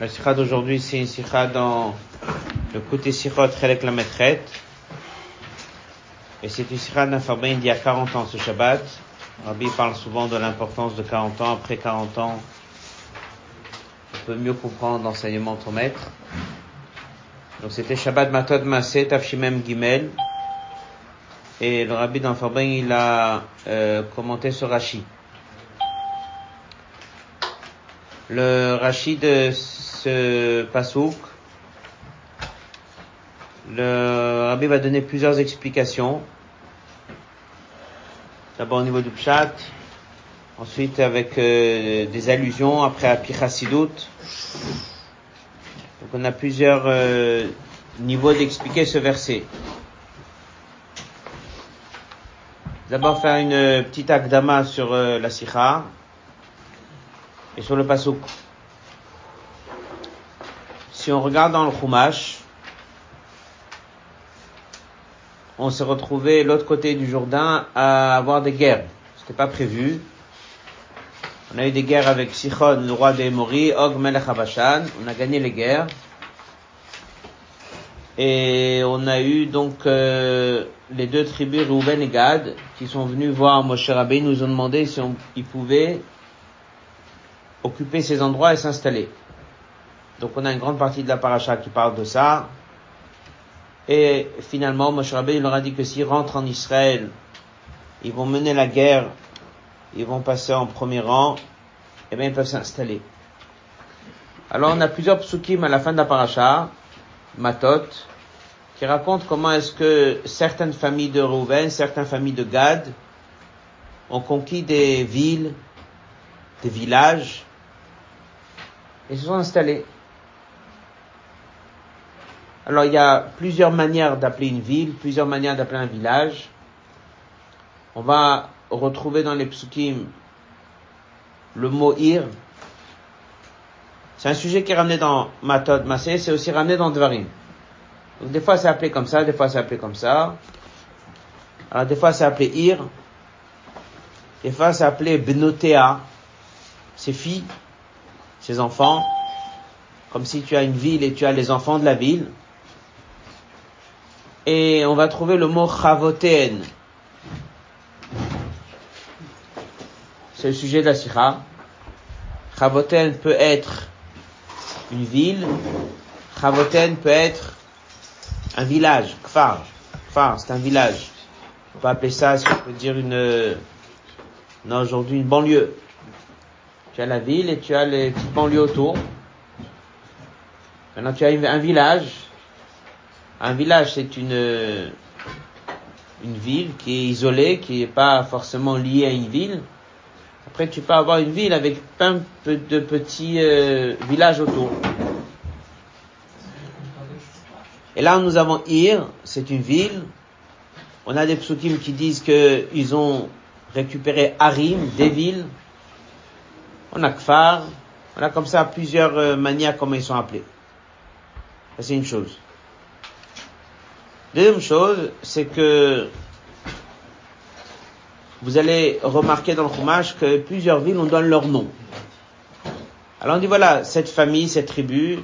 La sikha d'aujourd'hui, c'est une sikha dans le côté sikhot Chelek la. Et c'est une sikha d'un Farbain d'il y a 40 ans, ce Shabbat. Rabbi parle souvent de l'importance de 40 ans. Après 40 ans, on peut mieux comprendre l'enseignement de ton maître. Donc c'était Shabbat Matod Masé, Tafshimem Gimel. Et le Rabbi dans Farbain, il a euh, commenté ce Rashi. Le Rashi de ce pasouk, le Rabbi va donner plusieurs explications. D'abord au niveau du Pshat, ensuite avec euh, des allusions, après à Pichasidut. Donc on a plusieurs euh, niveaux d'expliquer ce verset. D'abord faire une petite akdama sur euh, la sikha et sur le pasouk. Si on regarde dans le Chumash, on s'est retrouvé l'autre côté du Jourdain à avoir des guerres. C'était pas prévu. On a eu des guerres avec Sichon, le roi des Mori, Og Melech Habashan. On a gagné les guerres. Et on a eu donc euh, les deux tribus, Reuven et Gad, qui sont venus voir Moshe Rabbeinu, nous ont demandé si ils pouvaient occuper ces endroits et s'installer. Donc on a une grande partie de la paracha qui parle de ça. Et finalement, Moshe Rabbeinu leur a dit que s'ils rentrent en Israël, ils vont mener la guerre, ils vont passer en premier rang, et bien ils peuvent s'installer. Alors on a plusieurs psukim à la fin de la paracha, Matot, qui racontent comment est-ce que certaines familles de Reuven, certaines familles de Gad, ont conquis des villes, des villages, et se sont installés. Alors il y a plusieurs manières d'appeler une ville, plusieurs manières d'appeler un village. On va retrouver dans les psukim le mot ir. C'est un sujet qui est ramené dans Matod Masé, c'est aussi ramené dans Dvarim. Donc des fois c'est appelé comme ça, des fois c'est appelé comme ça. Alors des fois c'est appelé ir. Des fois c'est appelé Benotea, ses filles, ses enfants. Comme si tu as une ville et tu as les enfants de la ville. Et on va trouver le mot chavoten. C'est le sujet de la sikha. Chavoten peut être une ville. Chavoten peut être un village. Kfar. Kfar, c'est un village. On peut appeler ça, si on peut dire une, non, aujourd'hui une banlieue. Tu as la ville et tu as les petites banlieues autour. Maintenant, tu as un village. Un village, c'est une, une ville qui est isolée, qui n'est pas forcément liée à une ville. Après, tu peux avoir une ville avec plein de petits euh, villages autour. Et là, nous avons Ir, c'est une ville. On a des psukim qui disent qu'ils ont récupéré Harim, des villes. On a Kfar. On a comme ça plusieurs euh, manières comment ils sont appelés. C'est une chose. Deuxième chose, c'est que vous allez remarquer dans le Chumash que plusieurs villes, on donne leur nom. Alors on dit voilà, cette famille, cette tribu,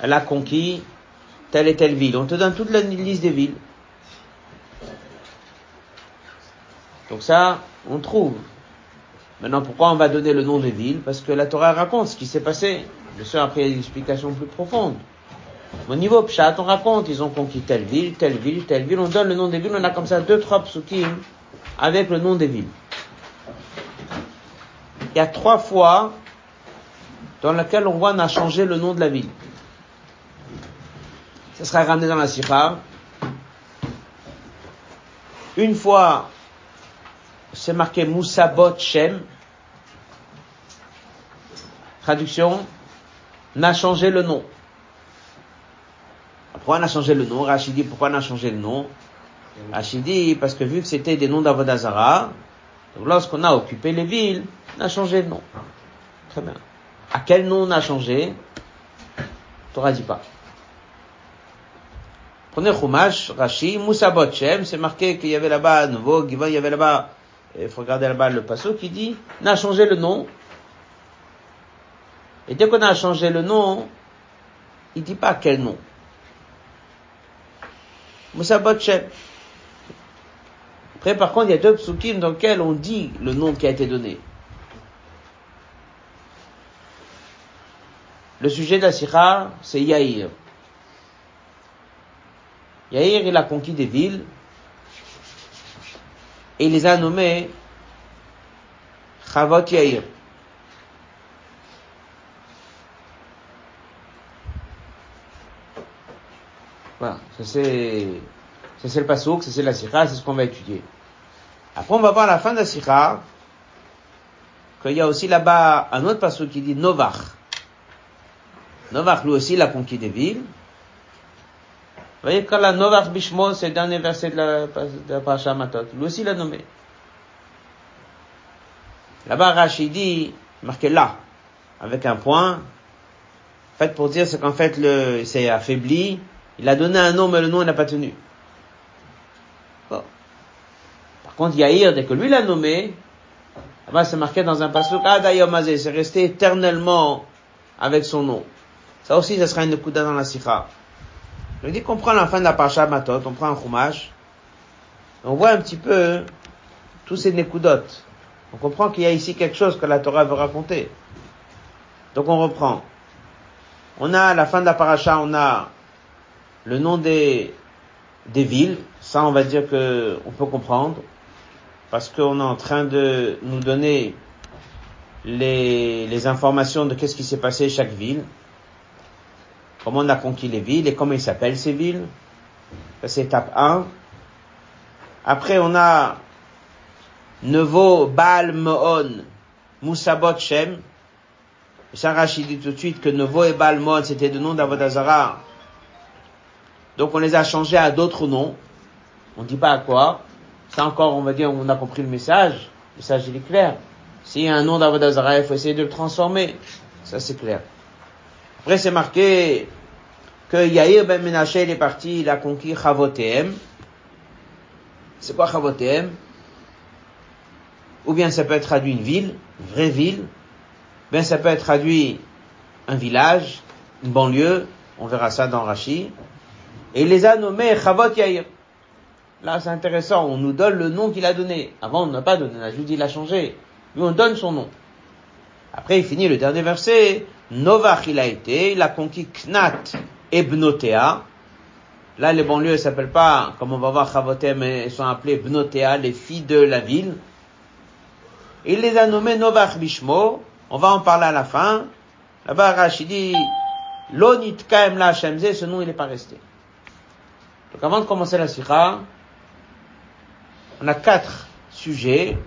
elle a conquis telle et telle ville. On te donne toute la liste des villes. Donc ça, on trouve. Maintenant, pourquoi on va donner le nom des villes? Parce que la Torah raconte ce qui s'est passé. Bien sûr, après, il y une explication plus profonde. Au niveau Pshat, on raconte, ils ont conquis telle ville, telle ville, telle ville, on donne le nom des villes, on a comme ça deux, trois psukim avec le nom des villes. Il y a trois fois dans lesquelles on voit on a changé le nom de la ville. Ça sera ramené dans la Sikha. Une fois, c'est marqué Moussabot Shem. Traduction, on a changé le nom. Pourquoi on a changé le nom? Rachid dit pourquoi on a changé le nom? Rachid dit parce que vu que c'était des noms d'Avodazara, lorsqu'on a occupé les villes, on a changé le nom. Très bien. À quel nom on a changé? Torah dit pas. Prenez Chumash, Rashi, Moussa Botchem, c'est marqué qu'il y avait là-bas à nouveau, il y avait là-bas, il faut regarder là-bas le passo qui dit, on a changé le nom. Et dès qu'on a changé le nom, il dit pas quel nom. Moussa Botchem. Après, par contre, il y a deux psukim dans lesquels on dit le nom qui a été donné. Le sujet de la sikha, c'est Yair. Yair, il a conquis des villes et il les a nommés Chavot Yair. Voilà, ça c'est, ça c'est le pasouk, ça c'est la sikha, c'est ce qu'on va étudier. Après, on va voir à la fin de la sikha qu'il y a aussi là-bas un autre pasouk qui dit Novach. Novach, lui aussi, il a conquis des villes. Vous voyez, quand la Novach Bishmo, c'est le dernier verset de la, de la Parasha Matot, lui aussi l'a nommé. Là-bas, Rachid dit, marqué là, avec un point. Fait, pour dire, c'est qu'en fait, le, c'est affaibli. Il a donné un nom, mais le nom, il n'a pas tenu. Bon. Par contre, Yair, dès que lui l'a nommé, là-bas, c'est marqué dans un passage, ah, c'est resté éternellement avec son nom. Ça aussi, ça sera une kuda dans la sikha. Je dis qu'on prend la fin de la parasha matot, on prend un chumash, on voit un petit peu tous ces nekudot. On comprend qu'il y a ici quelque chose que la Torah veut raconter. Donc on reprend. On a à la fin de la paracha, on a le nom des, des villes. Ça, on va dire que on peut comprendre. Parce qu'on est en train de nous donner les, les informations de qu'est-ce qui s'est passé chaque ville comment on a conquis les villes et comment ils s'appellent ces villes. C'est étape 1. Après, on a Nevo Baal Moon Moussabot Shem. Sarah dit tout de suite que Nevo et Baal Moon, c'était le nom d'Avodazara. Donc on les a changés à d'autres noms. On ne dit pas à quoi. Ça encore, on va dire, on a compris le message. Le message, il est clair. S'il y a un nom d'Avodazara, il faut essayer de le transformer. Ça, c'est clair. Après, c'est marqué que Yair ben Menaché, est parti, il a conquis Chavotem. C'est quoi Chavotem Ou bien ça peut être traduit une ville, une vraie ville. Bien ça peut être traduit un village, une banlieue. On verra ça dans Rashi. Et il les a nommés Chavot Yair. Là, c'est intéressant. On nous donne le nom qu'il a donné. Avant, on n'a pas donné. La Jude, il a changé. Lui, on donne son nom. Après, il finit le dernier verset. Novach, il a été. Il a conquis Knat Ebnotea. Là, les banlieues ne s'appellent pas, comme on va voir Chavotem, elles sont appelées Bnotea, les filles de la ville. Il les a nommées Novach Bishmo. On va en parler à la fin. Là-bas, dit, Lonit Kaem La Shemze, ce nom, il n'est pas resté. Donc avant de commencer la sikha, on a quatre sujets.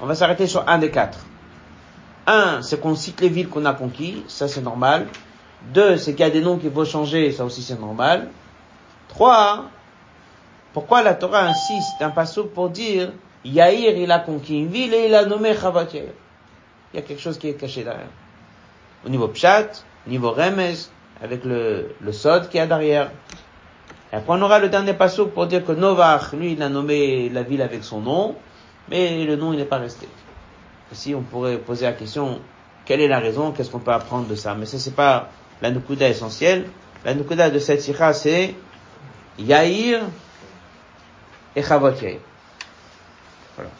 On va s'arrêter sur un des quatre. Un, c'est qu'on cite les villes qu'on a conquises. Ça, c'est normal. Deux, c'est qu'il y a des noms qu'il faut changer, ça aussi c'est normal. Trois, pourquoi la Torah insiste un passage pour dire Yair, il a conquis une ville et il a nommé Chavat Il y a quelque chose qui est caché derrière. Au niveau Pshat, au niveau Remez, avec le, le Sod qui est derrière. Et après on aura le dernier passage pour dire que Novach, lui, il a nommé la ville avec son nom, mais le nom il n'est pas resté. Ici on pourrait poser la question, quelle est la raison, qu'est-ce qu'on peut apprendre de ça? Mais ça c'est pas la nukuda essentielle. La nukuda de cette sikha, c'est Yair et Chavot. Voilà.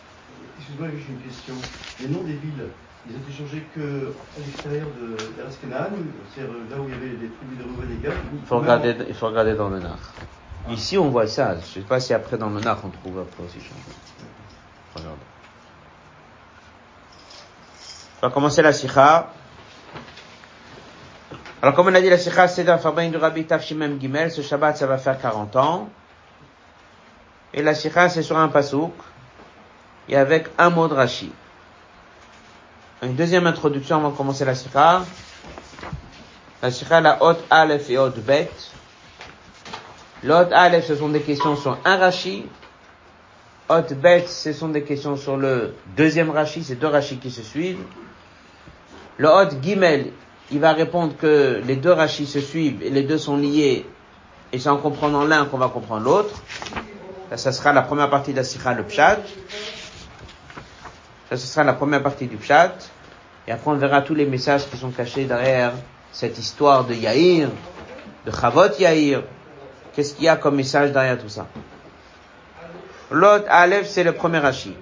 Excuse-moi, j'ai une question. Les noms des villes, ils ont été changés que à l'extérieur de l'Askenan, c'est-à-dire là où il y avait des tribus de Reuven et Gad il faut, regarder, il faut regarder dans le Nar. Ah. Ici, on voit ça. Je ne sais pas si après dans le Nar, on trouve après aussi changé. Regarde. On va commencer la sikha. Alors, comme on a dit, la Sikha Seder Farbain du Rabbi Tafshimem Gimel, ce Shabbat, ça va faire 40 ans. Et la Sikha, c'est sur un pasouk, et avec un mot de Rashi. Une deuxième introduction avant de commencer la Sikha. La Sikha, la Hot Aleph et Hot Bet. L'Hot Aleph, ce sont des questions sur un Rashi. Hot Bet, ce sont des questions sur le deuxième Rashi, c'est deux Rashi qui se suivent. Le Hot Gimel, il va répondre que les deux rachis se suivent et les deux sont liés, et c'est en comprenant l'un qu'on va comprendre l'autre. Ça, sera la première partie de la sikha, le pshat. Ça, ce sera la première partie du pshat. Et après, on verra tous les messages qui sont cachés derrière cette histoire de Yair, de Chavot Yair. Qu'est-ce qu'il y a comme message derrière tout ça? L'autre, Aleph, c'est le premier Rashi.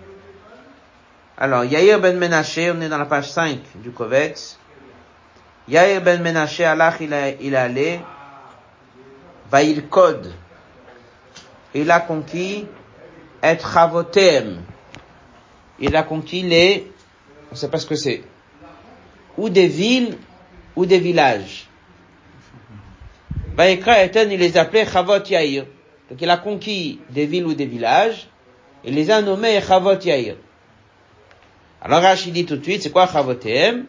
Alors, Yair ben Menaché, on est dans la page 5 du Kovetz. Yair ben Menaché, Allah, il, a, il est allé, va il code. Il a conquis et Chavotem. Il a conquis les, on sait pas ce que c'est, ou des villes, ou des villages. Vaïkra Eten, il les appelait Chavot Yair. Donc il a conquis des villes ou des villages, il les a nommés Chavot. Alors Rachid dit tout de suite, c'est quoi Chavotem?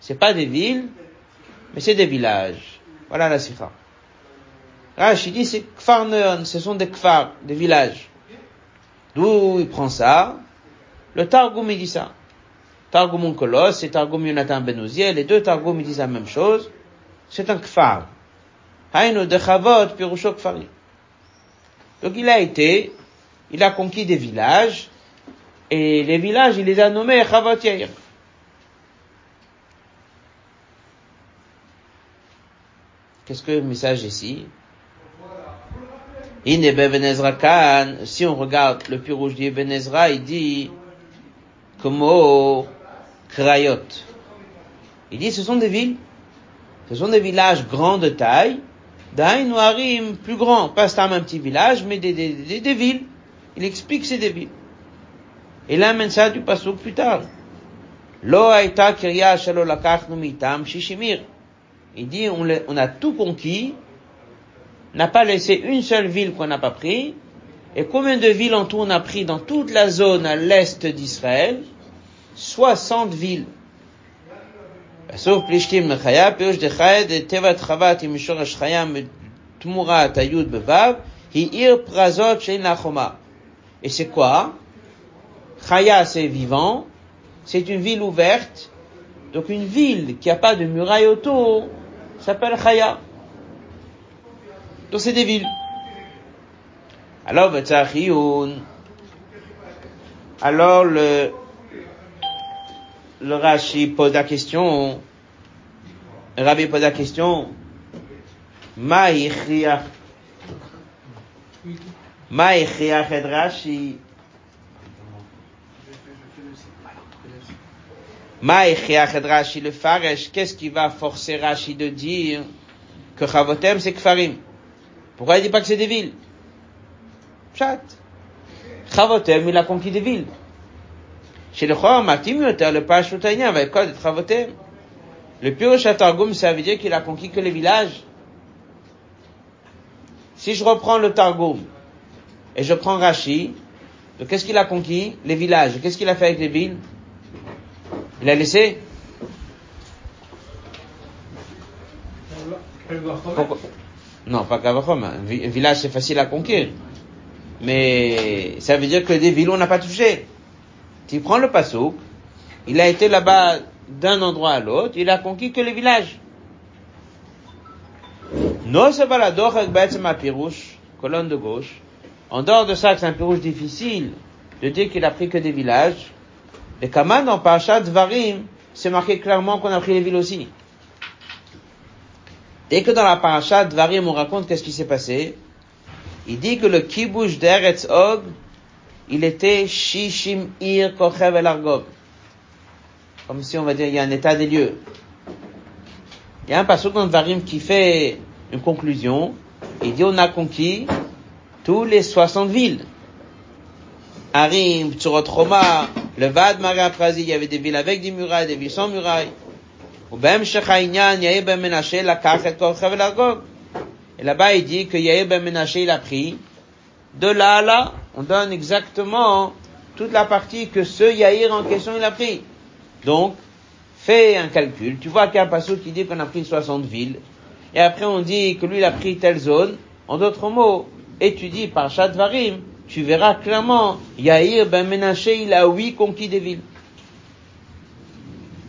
C'est pas des villes, mais c'est des villages. Voilà la sikha. Rachid dit, c'est Kfar ce sont des Kfar, des villages. D'où il prend ça? Le Targum, il dit ça. Targum Onkolos et Targum Yonatan Benouziel, les deux Targum, ils disent la même chose. C'est un Kfar. Haïno de Chavot, Pirusho. Donc il a été, il a conquis des villages, et les villages, il les a nommés Chavot Yair. Qu'est-ce que le message ici? Si on regarde le pirouge d'Ibn Ezra, il dit, comme Krayot. Il dit, ce sont des villes, ce sont des villages grands de taille, Daïn plus grands, pas un petit village, mais des, des, des, villes. Il explique que c'est des villes. Et là, amène ça du passage plus tard. Lo aita kirya mitam shishimir. Il dit, on, on a tout conquis, n'a pas laissé une seule ville qu'on n'a pas pris, et combien de villes en tout on a pris dans toute la zone à l'est d'Israël? 60 villes. Et c'est quoi? Chaya, c'est vivant. C'est une ville ouverte. Donc une ville qui a pas de muraille autour s'appelle Chaya. Donc c'est des villes. Alors, alors le, le Rashi pose la question, Rabbi pose la question, Ma ichriach, Ma et Rashi, Ma et Rashi, le Faresh, qu'est-ce qui va forcer Rashi de dire que Chavotem c'est Kfarim? Pourquoi il dit pas que c'est des villes? Chat. Chavotem, il a conquis des villes. Chez le Chor, Matim le Pashutania, avec quoi de Chavotem? Le pur Targum, ça veut dire qu'il a conquis que les villages. Si je reprends le Targum, et je prends Rashi, qu'est-ce qu'il a conquis? Les villages. Qu'est-ce qu'il a fait avec les villes? Il a laissé? Non, pas Kavachom. Un village, c'est facile à conquérir. Mais ça veut dire que des villes, on n'a pas touché. Tu prends le pasouk, il a été là-bas d'un endroit à l'autre, il a conquis que les villages. La avec ma pirouche, colonne de gauche. En dehors de ça, c'est un pirouche difficile de dire qu'il a pris que des villages. Et Kaman, dans Parashat Varim, c'est marqué clairement qu'on a pris les villes aussi. Dès que dans la Parashat Varim, on raconte qu'est-ce qui s'est passé, il dit que le kibush d'Eretz Og, il était Shishim Ir Kochev El Argog. Comme si on va dire, il y a un état des lieux. Il y a un passage dans Varim qui fait une conclusion. Il dit, on a conquis tous les 60 villes. Harim, Tsurot Roma, le Vad Prazi, il y avait des villes avec des murailles, des villes sans murailles. Et là-bas, il dit que Yair ben Menaché, il a pris. De là à là, on donne exactement toute la partie que ce Yair en question, il a pris. Donc, fais un calcul. Tu vois qu'il y a un passage qui dit qu'on a pris 60 villes. Et après, on dit que lui, il a pris telle zone. En d'autres mots, étudie par Varim, tu verras clairement, Yair ben Menaché, il a oui conquis des villes.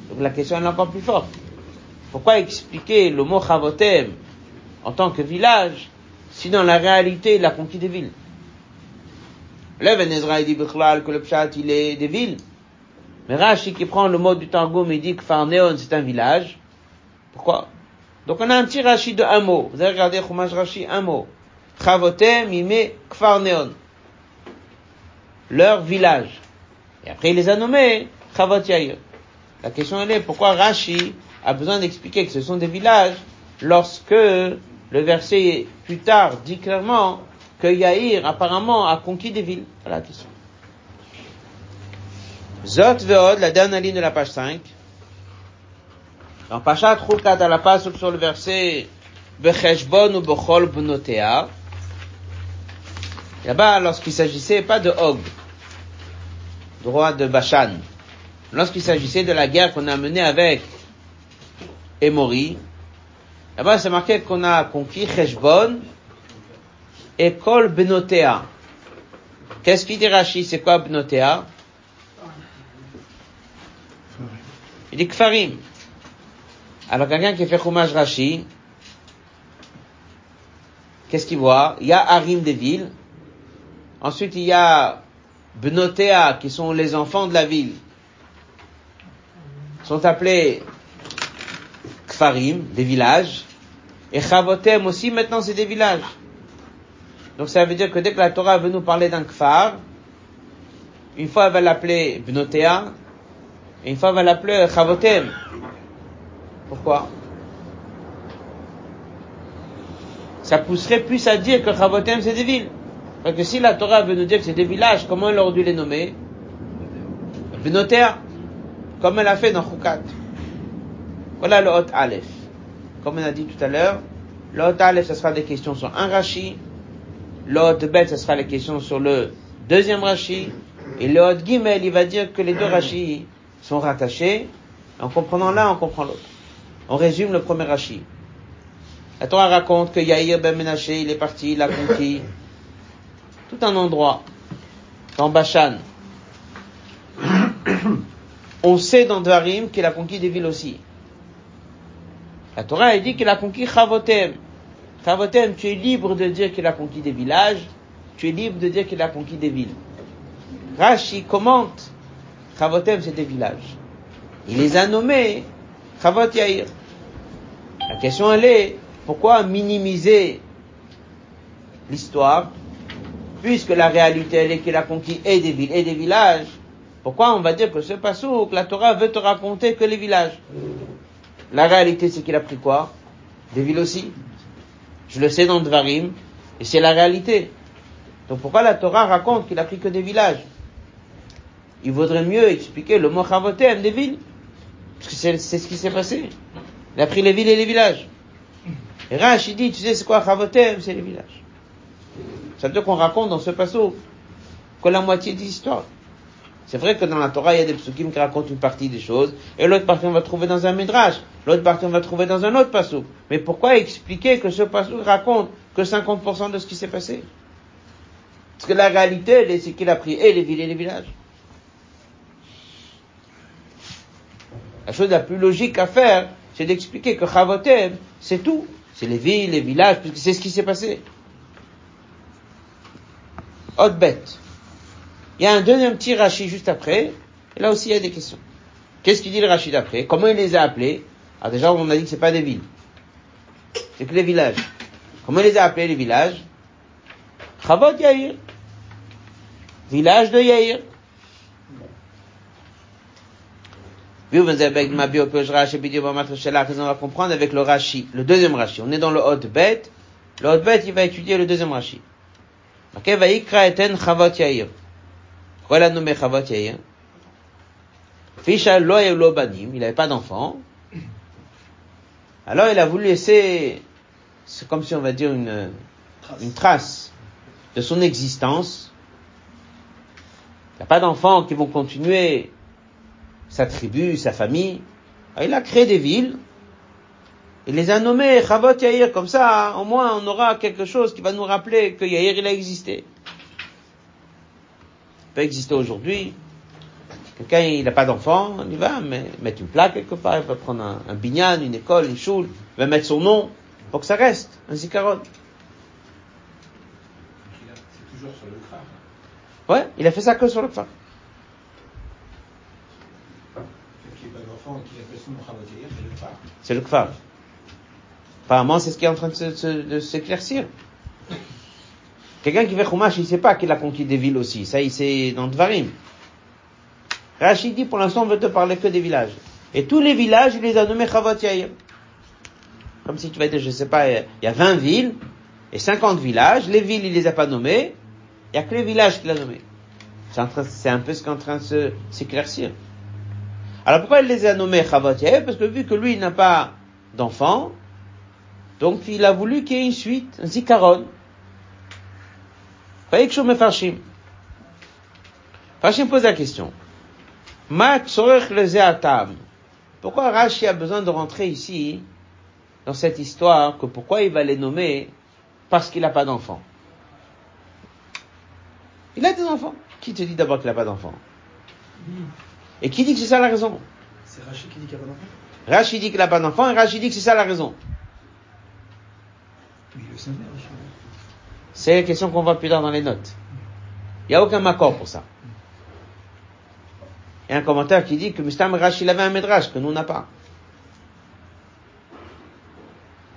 Donc la question est encore plus forte. Pourquoi expliquer le mot Chavotem en tant que village, si dans la réalité il a conquis des villes? Le Ezra dit que le Pshat il est des villes. Mais Rashi qui prend le mot du Targum et dit que c'est un village. Pourquoi? Donc on a un petit Rashi de un mot. Vous avez regardé Chumash Rashi, un mot. Chavotem, il met Kfarneon. Leur village. Et après il les a nommés Chavot. La question elle est pourquoi Rashi a besoin d'expliquer que ce sont des villages lorsque le verset plus tard dit clairement que Yair apparemment a conquis des villes. Voilà la question. Zot Veod, la dernière ligne de la page 5. Dans Pachat Rukat à la page sur le verset Becheshbon ou Bechol Bnotea. Là-bas, lorsqu'il s'agissait pas de Og, droit de Bashan, lorsqu'il s'agissait de la guerre qu'on a menée avec Emori, là-bas c'est marqué qu'on a conquis Cheshbon et Kol Benotea. Qu'est-ce qu'il dit Rashi C'est quoi Benotea? Il dit Kfarim. Alors quelqu'un qui fait Chumash Rashi, qu'est-ce qu'il voit? Il y a Harim des villes. Ensuite, il y a Benotea, qui sont les enfants de la ville. sont appelés Kfarim, des villages. Et Chavotem aussi, maintenant, c'est des villages. Donc ça veut dire que dès que la Torah veut nous parler d'un Kfar, une fois elle va l'appeler Benotea, et une fois elle va l'appeler Chavotem. Pourquoi? Ça pousserait plus à dire que Chavotem c'est des villes. Parce que si la Torah veut nous dire que c'est des villages, comment elle aurait dû les nommer? Benotea, comme elle a fait dans Chukat. Voilà le Hot Aleph. Comme on a dit tout à l'heure, le Hot Aleph, ce sera des questions sur un Rashi. Le Hot Bet, ce sera les questions sur le deuxième Rashi. Et le Hot Gimel, il va dire que les deux Rashi sont rattachés. En comprenant l'un, on comprend l'autre. On résume le premier Rashi. La Torah raconte que Yair ben Menaché, il est parti, il a conquis tout un endroit dans Bashan. On sait dans Dvarim qu'il a conquis des villes aussi. La Torah a dit qu'il a conquis Chavotem. Chavotem, tu es libre de dire qu'il a conquis des villages, tu es libre de dire qu'il a conquis des villes. Rashi commente, Chavotem c'est des villages. Il les a nommés Chavot Yair. La question elle est, pourquoi minimiser l'histoire, puisque la réalité elle est qu'il a conquis et des villes et des villages, pourquoi on va dire que ce que la Torah veut te raconter que les villages? La réalité c'est qu'il a pris quoi? Des villes aussi. Je le sais dans Dvarim, et c'est la réalité. Donc pourquoi la Torah raconte qu'il a pris que des villages? Il vaudrait mieux expliquer le mot Chavotem des villes. Parce que c'est, ce qui s'est passé. Il a pris les villes et les villages. Et Rach, il dit, tu sais c'est quoi Chavotem C'est les villages. Ça veut dire qu'on raconte dans ce passage que la moitié de l'histoire. C'est vrai que dans la Torah, il y a des psukim qui racontent une partie des choses, et l'autre partie on va trouver dans un midrash, l'autre partie on va trouver dans un autre passage. Mais pourquoi expliquer que ce passage raconte que 50% de ce qui s'est passé? Parce que la réalité, c'est qu'il a pris et les villes et les villages. La chose la plus logique à faire, c'est d'expliquer que Chavotem, c'est tout. C'est les villes, les villages, puisque c'est ce qui s'est passé. Autre bête. Il y a un deuxième petit rachis juste après, et là aussi il y a des questions. Qu'est-ce qu'il dit le rachis d'après Comment il les a appelés? Déjà on a dit que c'est pas des villes, c'est que les villages. Comment il les a appelés les villages? Chavot Yair. Village de Yair. on va comprendre avec le Rashi, le deuxième Rashi. On est dans le Hot Bet. Le Hot Bet, il va étudier le deuxième Rashi. Ok, va eten Chavot Yair. Pourquoi il a nommé Chavot Yair? Fisha lo banim, il n'avait pas d'enfant. Alors il a voulu laisser, c'est comme si on va dire une, une trace de son existence. Il n'y a pas d'enfants qui vont continuer sa tribu, sa famille. Alors, il a créé des villes. Il les a nommées Chavot Yair, comme ça, au moins on aura quelque chose qui va nous rappeler que Yair il a existé. Il peut exister aujourd'hui. Quelqu'un, il n'a pas d'enfant, il va mettre une plaque quelque part, il va prendre un, un binyan, une école, une choule, il va mettre son nom pour que ça reste, un zikaron. C'est toujours sur le kfar. Ouais, il a fait ça que sur le kfar. C'est le Kfar. Apparemment, c'est ce qui est en train de s'éclaircir. Quelqu'un qui fait Chumash, il sait pas qu'il a conquis des villes aussi. Ça, il sait dans Dvarim. Rachid dit, pour l'instant, on veut te parler que des villages. Et tous les villages, il les a nommés Chavot. Comme si tu vas dire, je sais pas, il y a 20 villes et 50 villages. Les villes, il les a pas nommés. Il y a que les villages qu'il a nommés. C'est un peu ce qui est en train de s'éclaircir. Alors pourquoi il les a nommés Chavot Parce que vu que lui, il n'a pas d'enfant, donc il a voulu qu'il y ait une suite, un zikaron. me Farshim. Farshim pose la question. Pourquoi Rashi a besoin de rentrer ici, dans cette histoire, que pourquoi il va les nommer Parce qu'il n'a pas d'enfant? Il a des enfants. Qui te dit d'abord qu'il n'a pas d'enfant Et qui dit que c'est ça la raison? C'est Rashi qui dit qu'il n'a pas d'enfant Rashi dit qu'il n'a pas d'enfant et Rashi dit que c'est ça la raison. C'est la question qu'on voit plus tard dans les notes. Il n'y a aucun accord pour ça. A un commentaire qui dit que Mustam Rashi avait un médrash que nous n'a pas.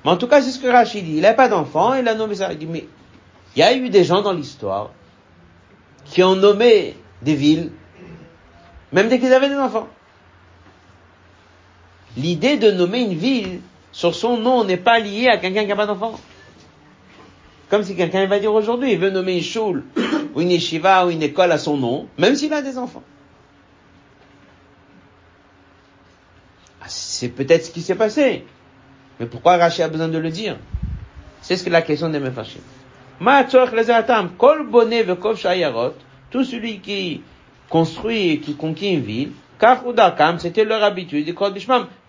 Mais en tout cas, c'est ce que Rashi dit. Il n'a pas d'enfant, il a nommé ça. Il dit, mais il y a eu des gens dans l'histoire qui ont nommé des villes, même dès qu'ils avaient des enfants. L'idée de nommer une ville sur son nom n'est pas liée à quelqu'un qui n'a pas d'enfant. Comme si quelqu'un va dire aujourd'hui, il veut nommer une choule, ou une yeshiva, ou une école à son nom, même s'il a des enfants. Ah, c'est peut-être ce qui s'est passé. Mais pourquoi Rashi a besoin de le dire? C'est ce que la question des Mefashim. Kol tout celui qui construit et qui conquiert une ville, c'était leur habitude,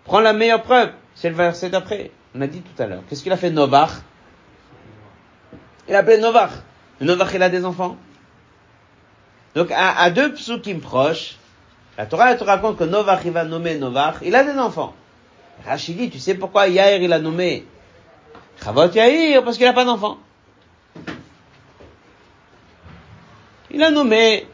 prend la meilleure preuve. C'est le verset d'après. On a dit tout à l'heure. Qu'est-ce qu'il a fait? Novach Il a appelé Novach. Novach, il a des enfants. Donc, à, à deux psukim proches, la Torah, te raconte que Novach, il va nommer Novach, il a des enfants. Rachidi, tu sais pourquoi Yair, il a nommé Chavot Yair? Parce qu'il n'a pas d'enfants. Il a nommé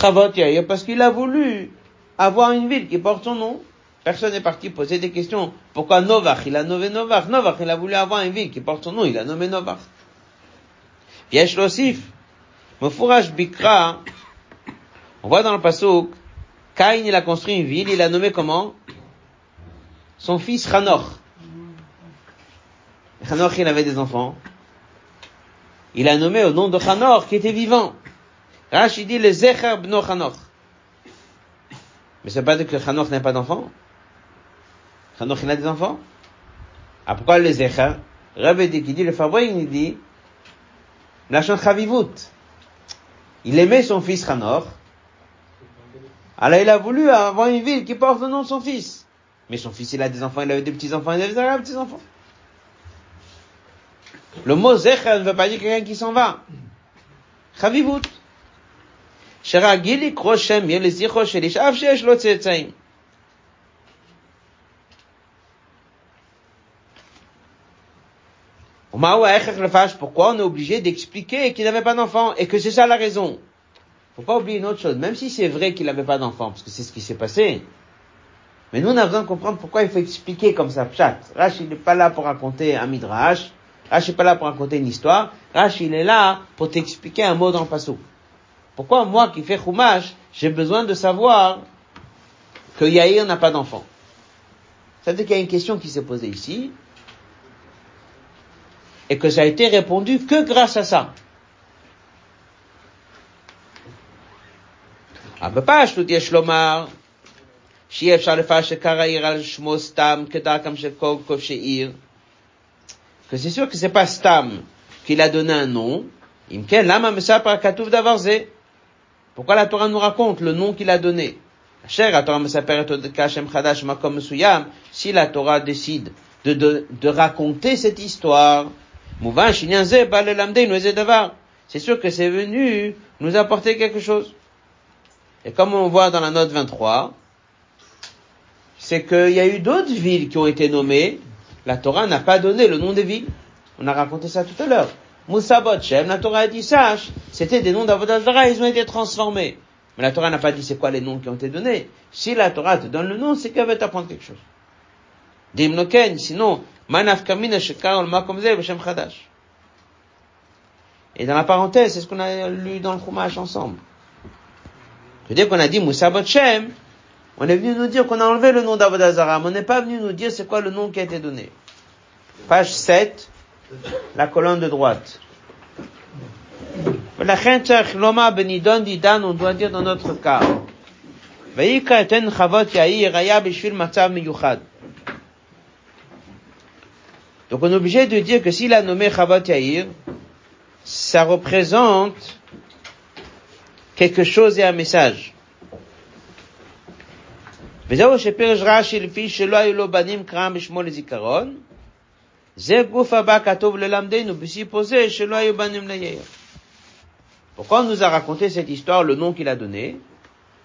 Chavot Yair parce qu'il a voulu avoir une ville qui porte son nom. Personne n'est parti poser des questions. Pourquoi Novach Il a nommé Novach. Novach, il a voulu avoir une ville qui porte son nom. Il a nommé Novach. Yesh Losif. Mofouraj Bikra. On voit dans le pasuk Caïn, il a construit une ville, il a nommé comment? Son fils Hanor. Hanor, il avait des enfants. Il a nommé au nom de Hanor, qui était vivant. Rashi dit le Zecher Bno Hanor. Mais c'est pas dire que Hanor n'a pas d'enfants. Hanor, il a des enfants. Ah, pourquoi le Zecher? Rabbi dit, qui dit, le fabrique, il dit, Chavivut. Il aimait son fils Hanor, ah, Alors il a voulu avoir une ville qui porte le nom de son fils. Mais son fils, il a des enfants, il avait des petits-enfants, il avait des petits-enfants. Le mot zecher ne veut pas dire quelqu'un qui s'en va. Chavivout. Pourquoi on est obligé d'expliquer qu'il n'avait pas d'enfant et que c'est ça la raison? Faut pas oublier une autre chose, même si c'est vrai qu'il n'avait pas d'enfant, parce que c'est ce qui s'est passé. Mais nous, on a besoin de comprendre pourquoi il faut expliquer comme ça, pchat. Rach, il n'est pas là pour raconter un midrash. Rach n'est pas là pour raconter une histoire. Rach, il est là pour t'expliquer un mot dans le passou. Pourquoi moi qui fais chumash, j'ai besoin de savoir que Yair n'a pas d'enfant? Ça veut dire qu'il y a une question qui s'est posée ici, et que ça a été répondu que grâce à ça. אבל בפשטות יש לומר שאי אפשר לפשט עיר על שמו סתם כדרכם של כל כובשי עיר. Que c'est sûr que c'est pas Stam qu'il a donné un nom. אם כן, למה מספר כתוב דבר זה? Pourquoi la Torah nous raconte le nom qu'il a donné? אשר התורה מספרת עוד כשם חדש במקום מסוים, si la Torah décide de, de, de raconter cette histoire, מובן שעניין זה בא ללמדנו איזה דבר. C'est sûr que c'est venu nous apporter quelque chose. Et comme on voit dans la note 23, c'est qu'il y a eu d'autres villes qui ont été nommées. La Torah n'a pas donné le nom des villes. On a raconté ça tout à l'heure. Moussa Botchem, la Torah a dit sache, c'était des noms d'Avodazara, ils ont été transformés. Mais la Torah n'a pas dit c'est quoi les noms qui ont été donnés. Si la Torah te donne le nom, c'est qu'elle veut t'apprendre quelque chose. Dimnoken, sinon, manaf kamina shekar makom b'shem chadash. Et dans la parenthèse, c'est ce qu'on a lu dans le Chumash ensemble. Dès qu'on a dit Moussa on est venu nous dire qu'on a enlevé le nom d'Avodazara, mais on n'est pas venu nous dire c'est quoi le nom qui a été donné. Page 7, la colonne de droite. on doit dire dans notre cas. Donc on est obligé de dire que s'il a nommé Chavot Yair, ça représente quelque chose et un message. וזהו שפירש רש"י לפי שלא היו לו בנים קרא בשמו לזיכרון, זה גוף הבא כתוב ללמדנו בסיפור זה שלא היו בנים ליאיר. Pourquoi on nous a raconté cette histoire, le nom qu'il a donné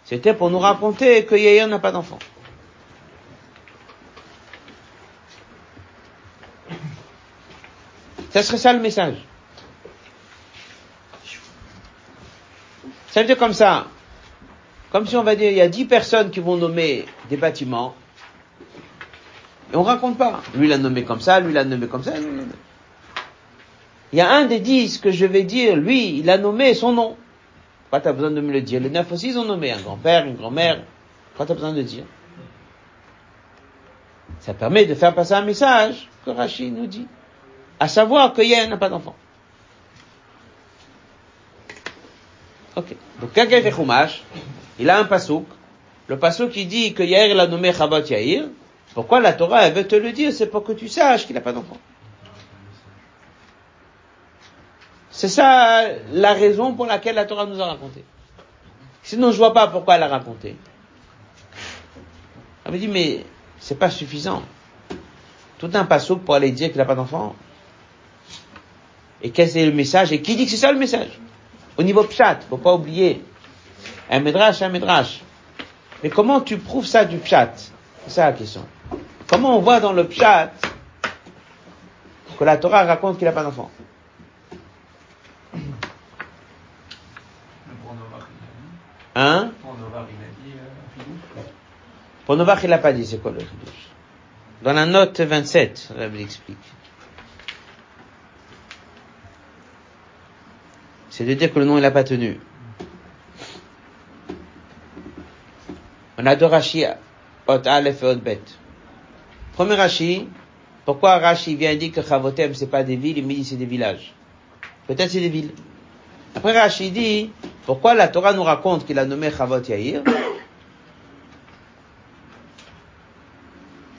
C'était pour nous raconter que Yair n'a pas d'enfant. Ça serait ça le message. Ça veut dire comme ça. Comme si on va dire, il y a dix personnes qui vont nommer des bâtiments. Et on raconte pas. Lui l'a nommé comme ça, lui l'a nommé comme ça, Il y a un des dix que je vais dire, lui, il a nommé son nom. Pourquoi tu as besoin de me le dire Les neuf aussi, ils ont nommé un grand-père, une grand-mère. Pourquoi tu as besoin de dire? Ça permet de faire passer un message que Rachid nous dit. À savoir que Yair n'a pas d'enfant. Ok. Donc quelqu'un fait Chumash, il a un pasouk. Le pasouk qui dit que Yair l'a nommé Chabot Yair. Pourquoi la Torah elle veut te le dire? C'est pour que tu saches qu'il n'a pas d'enfant. C'est ça la raison pour laquelle la Torah nous a raconté. Sinon je vois pas pourquoi elle a raconté. Elle me dit mais c'est pas suffisant. Tout un pasouk pour aller dire qu'il n'a pas d'enfant. Et quel est le message? Et qui dit que c'est ça le message? Au niveau pshat, faut pas oublier. Un médrash, un médrash. Mais comment tu prouves ça du pshat? C'est ça la question. Comment on voit dans le pshat que la Torah raconte qu'il n'a pas d'enfant? Hein? Pour Novach, il n'a pas dit c'est quoi le. Dans la note 27, Rabbi explique. C'est de dire que le nom il n'a pas tenu. On a deux Rashi, Ot Aleph et Ot Bet. Premier Rashi, pourquoi Rashi vient dire que Chavotem c'est pas des villes, il me dit c'est des villages. Peut-être c'est des villes. Après Rashi dit, pourquoi la Torah nous raconte qu'il a nommé Chavot Yair?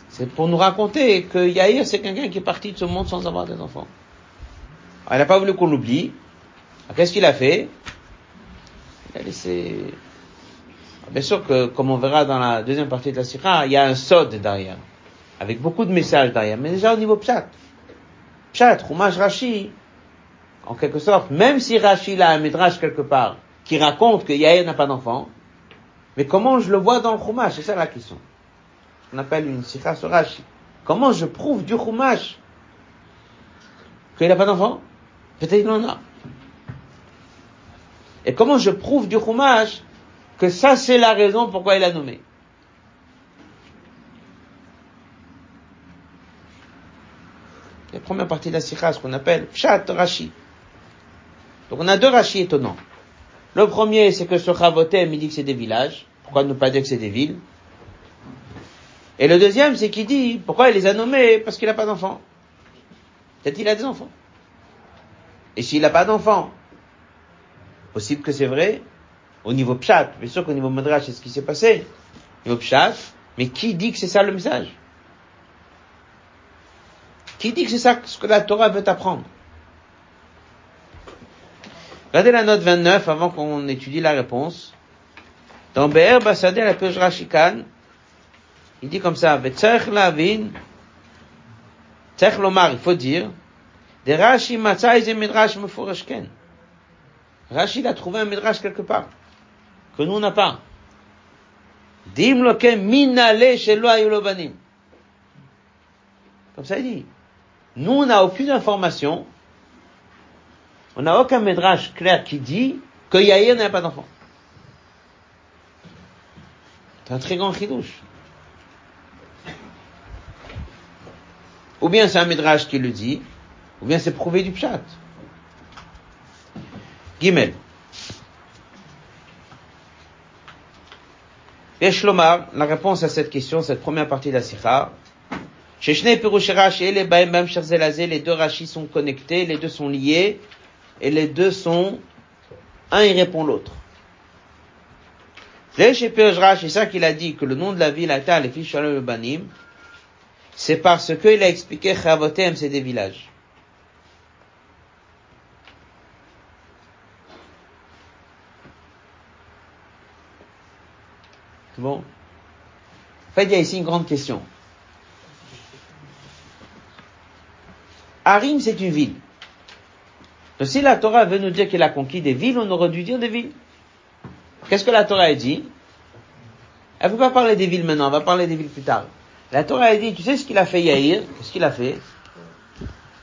C'est pour nous raconter que Yair c'est quelqu'un qui est parti de ce monde sans avoir des enfants. Alors, il n'a pas voulu qu'on l'oublie. Qu'est-ce qu'il a fait? Il a laissé... Bien sûr que, comme on verra dans la deuxième partie de la Sikha, il y a un sod derrière, avec beaucoup de messages derrière, mais déjà au niveau pshat. Pshat, Chumash Rashi, en quelque sorte, même si Rashi a un midrash quelque part, qui raconte que Yair n'a pas d'enfant, mais comment je le vois dans le Chumash? C'est ça la question. On appelle une Sikha sur Rashi. Comment je prouve du Chumash qu'il n'a pas d'enfant? Peut-être qu'il en a. Et comment je prouve du Chumash que ça c'est la raison pourquoi il a nommé La première partie de la sikha, ce qu'on appelle Pshat Rashi. Donc on a deux Rashi étonnants. Le premier, c'est que ce Chavotem, il dit que c'est des villages. Pourquoi ne pas dire que c'est des villes? Et le deuxième, c'est qu'il dit, pourquoi il les a nommés? Parce qu'il n'a pas d'enfants. Peut-être qu'il a des enfants. Et s'il n'a pas d'enfants, Possible que c'est vrai au niveau pshat. Bien sûr qu'au niveau madrash, c'est ce qui s'est passé. Au niveau pshat. Mais qui dit que c'est ça le message? Qui dit que c'est ça ce que la Torah veut apprendre Regardez la note 29 avant qu'on étudie la réponse. Dans Be'er Basadeh, la page Rashikan, il dit comme ça, Vetzach lavin, Tzach lomar, il faut dire, de Rashi matzah izem midrash mefurashken. Rachid a trouvé un midrash quelque part, que nous on n'a pas. Dim minale Comme ça il dit. Nous on n'a aucune information, on n'a aucun midrash clair qui dit que Yair n'a pas d'enfant. C'est un très grand chidouche. Ou bien c'est un midrash qui le dit, ou bien c'est prouvé du pshat. Et la réponse à cette question, cette première partie de la sikha, les deux rachis sont connectés, les deux sont liés, et les deux sont, un il répond l'autre. C'est ça qu'il a dit que le nom de la ville les Banim, c'est parce qu'il a expliqué Chavotem, c'est des villages. Bon. En fait, il y a ici une grande question. Harim, c'est une ville. Donc si la Torah veut nous dire qu'elle a conquis des villes, on aurait dû dire des villes. Qu'est-ce que la Torah a dit? Elle ne veut pas parler des villes maintenant, on va parler des villes plus tard. La Torah a dit, tu sais ce qu'il a fait Yair? Qu'est-ce qu'il a fait?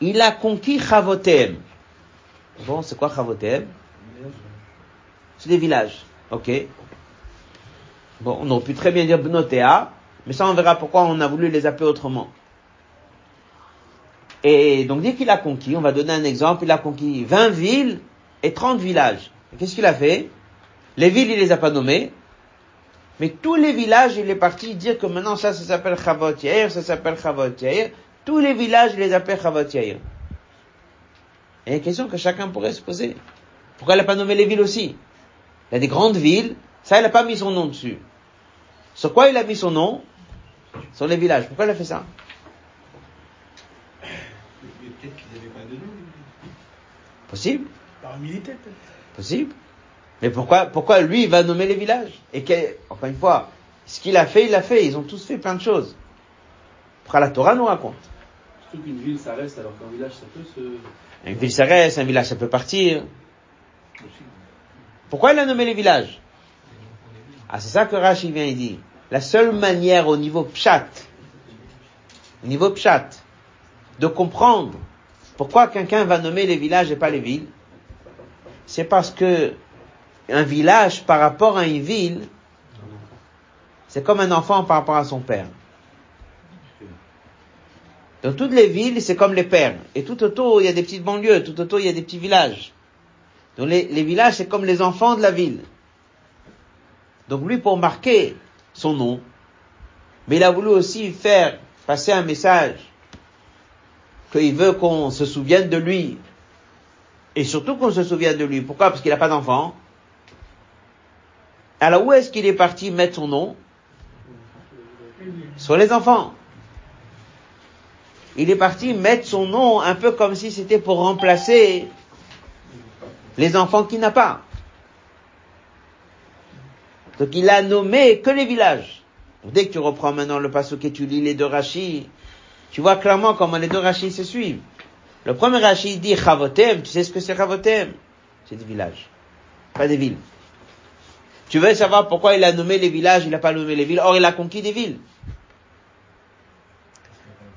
Il a conquis Chavotem. Bon, c'est quoi Chavotem? C'est des villages. Ok. Bon, on aurait pu très bien dire Bnotea, mais ça on verra pourquoi on a voulu les appeler autrement. Et donc dès qu'il a conquis, on va donner un exemple, il a conquis 20 villes et 30 villages. Qu'est-ce qu'il a fait? Les villes, il les a pas nommées, mais tous les villages, il est parti dire que maintenant ça, ça s'appelle Chavot ça s'appelle Chavot. Tous les villages, il les appelle Chavot Yair. Et une question que chacun pourrait se poser. Pourquoi il n'a pas nommé les villes aussi? Il y a des grandes villes, ça, il n'a pas mis son nom dessus. Sur quoi il a mis son nom Sur les villages. Pourquoi il a fait ça Possible. Parmi les têtes. Possible. Mais pourquoi, pourquoi lui, il va nommer les villages Et encore une fois, ce qu'il a fait, il l'a fait. Ils ont tous fait plein de choses. Pourquoi la Torah nous raconte Surtout qu'une ville, ça reste, alors qu'un village, ça peut se... Une ville, ça reste, un village, ça peut partir. Pourquoi il a nommé les villages? Ah, c'est ça que Rashi vient et dit. La seule manière au niveau pshat, au niveau pshat, de comprendre pourquoi quelqu'un va nommer les villages et pas les villes C'est parce que un village par rapport à une ville, c'est comme un enfant par rapport à son père. Dans toutes les villes, c'est comme les pères. Et tout autour, il y a des petites banlieues, tout autour, il y a des petits villages. Donc les, les villages, c'est comme les enfants de la ville. Donc lui, pour marquer son nom, mais il a voulu aussi faire passer un message qu'il veut qu'on se souvienne de lui. Et surtout qu'on se souvienne de lui. Pourquoi? Parce qu'il n'a pas d'enfant. Alors où est-ce qu'il est parti mettre son nom? Sur les enfants. Il est parti mettre son nom un peu comme si c'était pour remplacer les enfants qu'il n'a pas. Donc il a nommé que les villages. Dès que tu reprends maintenant le passo et tu lis les deux rachis, tu vois clairement comment les deux rachis se suivent. Le premier rachis dit Chavotem, tu sais ce que c'est Chavotem? C'est des villages, pas des villes. Tu veux savoir pourquoi il a nommé les villages, il n'a pas nommé les villes, or il a conquis des villes.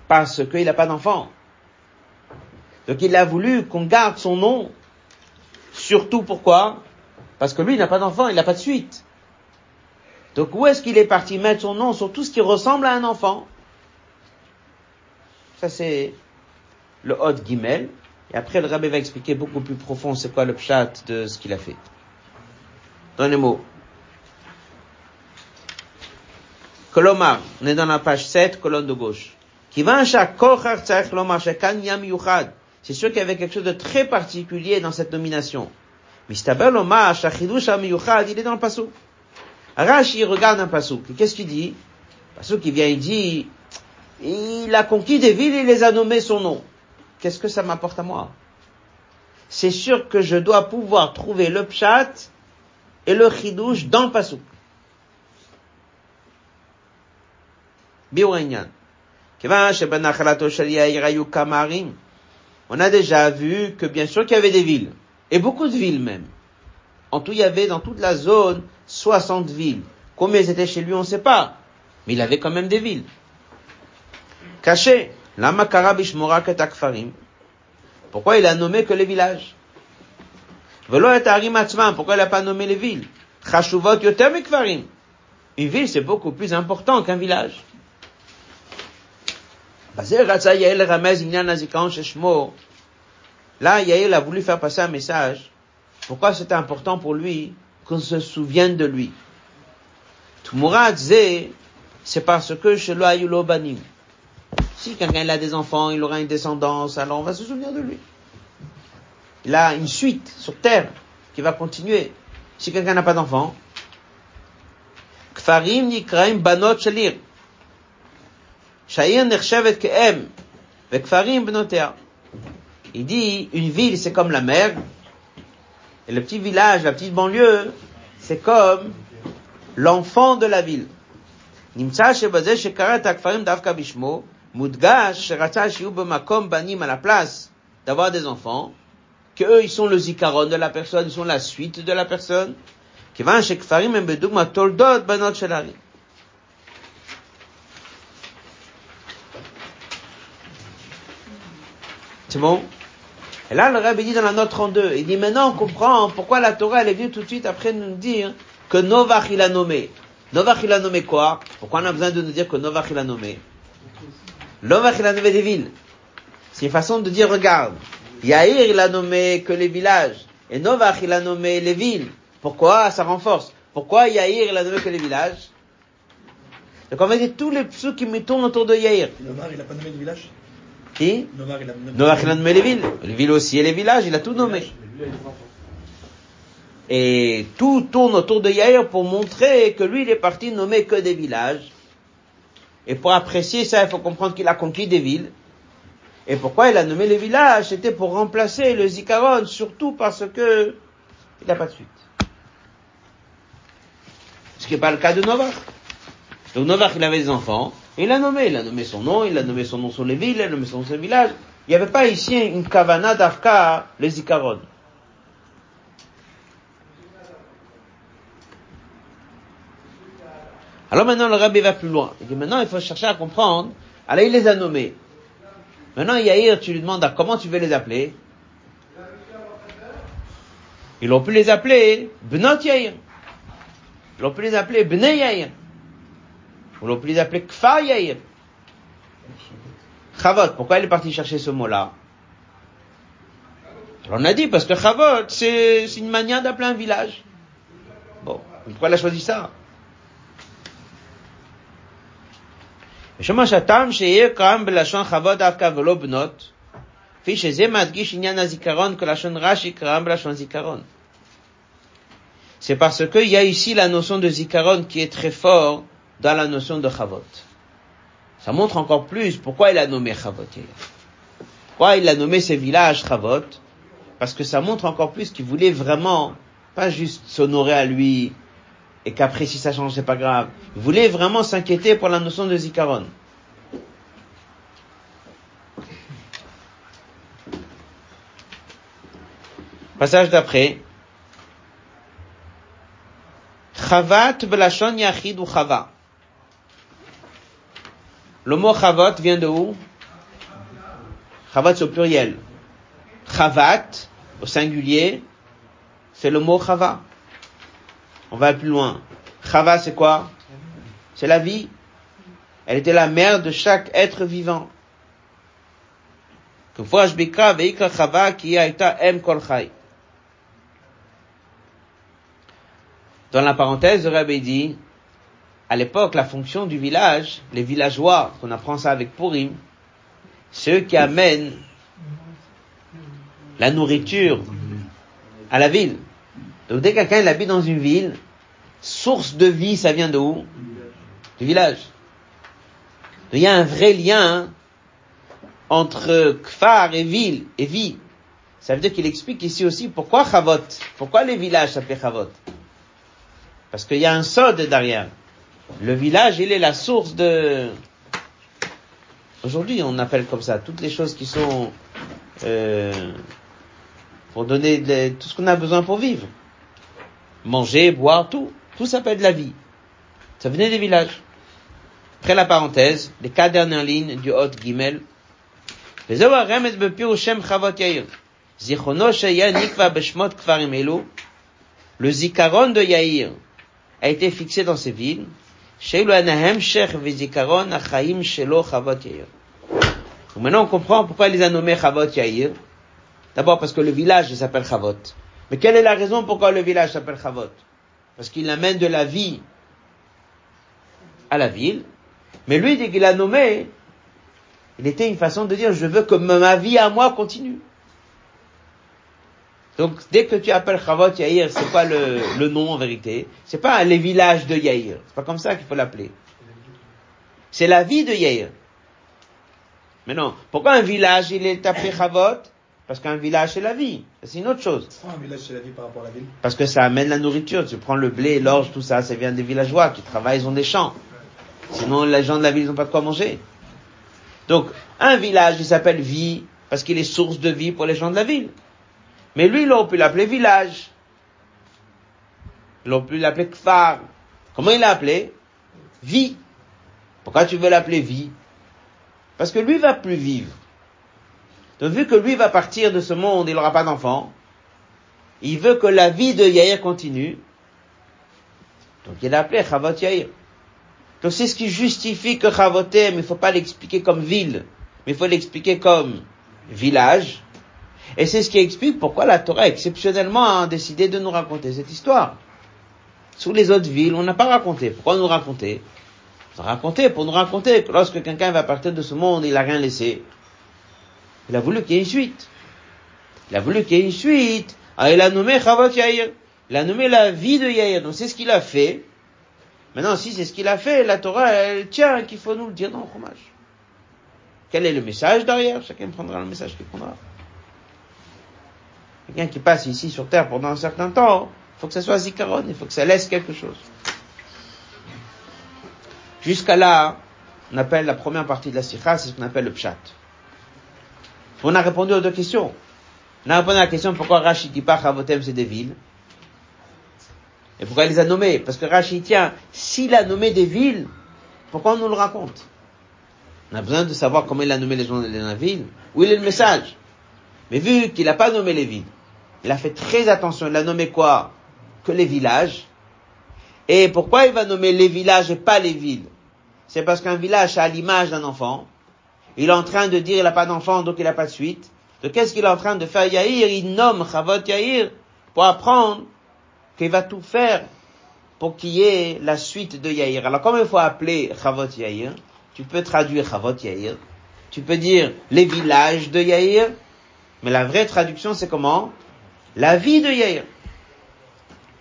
Parce qu'il n'a pas d'enfants. Donc il a voulu qu'on garde son nom, surtout pourquoi? Parce que lui, il n'a pas d'enfant, il n'a pas de suite. Donc où est-ce qu'il est parti mettre son nom sur tout ce qui ressemble à un enfant? Ça, c'est le Hod Gimel. Et après, le rabbin va expliquer beaucoup plus profond c'est quoi le pshat de ce qu'il a fait. Dans les mots. Kolomar, on est dans la page 7, colonne de gauche. C'est sûr qu'il y avait quelque chose de très particulier dans cette nomination. Mais il est dans le passou. Rashi regarde un passou. Qu'est-ce qu'il dit? Passou qui vient, il dit, il a conquis des villes, il les a nommés son nom. Qu'est-ce que ça m'apporte à moi? C'est sûr que je dois pouvoir trouver le pshat et le chidouche dans le pasouk. On a déjà vu que bien sûr qu'il y avait des villes, et beaucoup de villes même. En tout, il y avait dans toute la zone 60 villes. Combien étaient chez lui, on ne sait pas. Mais il avait quand même des villes. Caché. Lama. Pourquoi il a nommé que les villages? Pourquoi il n'a pas nommé les villes? Une ville, c'est beaucoup plus important qu'un village. Là, Yael a voulu faire passer un message. Pourquoi c'était important pour lui? Qu'on se souvienne de lui? c'est parce que chez banim. Si quelqu'un a des enfants, il aura une descendance, alors on va se souvenir de lui. Il a une suite sur terre qui va continuer. Si quelqu'un n'a pas d'enfant, Kfarim nikraim banot shalir. Shair nechshevet ke'em. Kfarim benotea. Il dit, une ville, c'est comme la mer. Et le petit village, la petite banlieue, c'est comme l'enfant de la ville. נמצא שבזה שקרא את הכפרים דווקא בשמו, מודגש שרצה שיהיו במקום בנים à la place d'avoir des enfants, que eux ils sont le zikaron de la personne, ils sont la suite de la personne, כיוון שכפרים הם בדוגמה תולדות בנות של ערים. C'est bon Et là, le Rabbi dit dans la note 32, il dit maintenant on comprend pourquoi la Torah elle est venue tout de suite après nous dire que Novach il a nommé. Novach il a nommé quoi? Pourquoi on a besoin de nous dire que Novach il a nommé? Novach il a nommé des villes. C'est une façon de dire regarde, Yair il a nommé que les villages et Novach il a nommé les villes. Pourquoi? Ça renforce. Pourquoi Yair il a nommé que les villages? Donc on va dire tous les ceux qui me tournent autour de Yair. Novach il a pas nommé les villages Qui Novach il a nommé. Novach il a nommé les villes. Les villes aussi et les villages, il a tout nommé. Et tout tourne autour de Yair pour montrer que lui, il est parti nommer que des villages. Et pour apprécier ça, il faut comprendre qu'il a conquis des villes. Et pourquoi il a nommé les villages? C'était pour remplacer le Zikaron, surtout parce que il n'a pas de suite. Ce qui n'est pas le cas de Novach. Donc Novach, il avait des enfants, il a nommé, il a nommé son nom, il a nommé son nom sur les villes, il a nommé son nom sur les villages. Il n'y avait pas ici une kavana d'Afka, le Zikaron. Alors maintenant, le rabbi va plus loin. Il dit maintenant, il faut chercher à comprendre. Alors, il les a nommés. Maintenant, Yair, tu lui demandes comment tu veux les appeler. Ils ont pu les appeler Bnot Yair. Ils ont pu les appeler Bnei. On peut les appeler Kfar Chavot, pourquoi il est parti chercher ce mot-là? On a dit, parce que Chavot, c'est une manière d'appeler un village. Bon, pourquoi il a choisi ça? C'est parce qu'il y a ici la notion de zikaron qui est très forte dans la notion de chavot. Ça montre encore plus pourquoi il a nommé chavot. Pourquoi il a nommé ces villages chavot? Parce que ça montre encore plus qu'il voulait vraiment pas juste s'honorer à lui et qu'après si ça change c'est pas grave. Il voulait vraiment s'inquiéter pour la notion de zikaron. Passage d'après. Chavat belashon yachid ou chava. Le mot chavat vient de où? Chavat au pluriel. Chavat au singulier, c'est le mot chava. On va plus loin. Chava, c'est quoi? C'est la vie. Elle était la mère de chaque être vivant. Dans la parenthèse, le Rabbi dit, à l'époque, la fonction du village, les villageois, qu'on apprend ça avec Purim, ceux qui amènent la nourriture à la ville. Donc dès que quelqu'un habite dans une ville, source de vie, ça vient de où? Du village. Donc il y a un vrai lien entre kfar et ville et vie. Ça veut dire qu'il explique ici aussi pourquoi Chavot, pourquoi les villages s'appellent Chavot. Parce qu'il y a un sod derrière. Le village, il est la source de... Aujourd'hui, on appelle comme ça toutes les choses qui sont euh, pour donner tout ce qu'on a besoin pour vivre. Manger, boire, tout. Tout s'appelle de la vie. Ça venait des villages. Après la parenthèse, les quatre dernières lignes du Hot Gimel. Le zikaron de Yair a été fixé dans ces villes, Maintenant, on comprend pourquoi il les a nommés Chavot Yair. D'abord parce que le village s'appelle Chavot. Mais quelle est la raison pourquoi le village s'appelle Chavot Parce qu'il amène de la vie à la ville. Mais lui, dès qu'il a nommé, il était une façon de dire, je veux que ma vie à moi continue. Donc, dès que tu appelles Chavot Yair, c'est quoi le, le, nom en vérité? C'est pas les villages de Yair. C'est pas comme ça qu'il faut l'appeler. C'est la vie de Yair. Mais non. Pourquoi un village, il est appelé Chavot? Parce qu'un village, c'est la vie. C'est une autre chose. Pourquoi un village, c'est la vie par rapport à la ville? Parce que ça amène la nourriture. Tu prends le blé, l'orge, tout ça, ça vient des villageois qui travaillent, ils ont des champs. Sinon, les gens de la ville, n'ont pas de quoi manger. Donc, un village, il s'appelle vie, parce qu'il est source de vie pour les gens de la ville. Mais lui, il aurait pu l'appeler village. Il aurait pu l'appeler kfar. Comment il l'a appelé? Vie. Pourquoi tu veux l'appeler vie? Parce que lui va plus vivre. Donc vu que lui va partir de ce monde, il n'aura pas d'enfant, il veut que la vie de Yair continue. Donc il l'a appelé Chavot Yair. Donc c'est ce qui justifie que Chavotem, il ne faut pas l'expliquer comme ville, mais il faut l'expliquer comme village. Et c'est ce qui explique pourquoi la Torah exceptionnellement a décidé de nous raconter cette histoire. Sous les autres villes, on n'a pas raconté. Pourquoi nous raconter? Raconter pour nous raconter que lorsque quelqu'un va partir de ce monde, il n'a rien laissé. Il a voulu qu'il y ait une suite. Il a voulu qu'il y ait une suite. Ah, il a nommé Chavot. Il a nommé la vie de Yair. Donc c'est ce qu'il a fait. Maintenant, si c'est ce qu'il a fait, la Torah, elle tient qu'il faut nous le dire dans le fromage. Quel est le message derrière? Chacun prendra le message qu'il prendra. Quelqu'un qui passe ici sur Terre pendant un certain temps, il faut que ça soit zikaron, il faut que ça laisse quelque chose. Jusqu'à là, on appelle la première partie de la sikha, c'est ce qu'on appelle le pshat. On a répondu aux deux questions. On a répondu à la question pourquoi Rashi dit pas Chavotem c'est des villes? Et pourquoi il les a nommés Parce que Rashi tient, s'il a nommé des villes, pourquoi on nous le raconte? On a besoin de savoir comment il a nommé les gens de la ville. Où est le message? Mais vu qu'il n'a pas nommé les villes, il a fait très attention. Il a nommé quoi? Que les villages. Et pourquoi il va nommer les villages et pas les villes? C'est parce qu'un village a l'image d'un enfant. Il est en train de dire il n'a pas d'enfant, donc il n'a pas de suite. Donc qu'est-ce qu'il est en train de faire? Yair Il nomme Chavot Yair pour apprendre qu'il va tout faire pour qu'il y ait la suite de Yair. Alors comment il faut appeler Chavot Yair? Tu peux traduire Chavot Yair. Tu peux dire les villages de Yair. Mais la vraie traduction c'est comment la vie de Yair.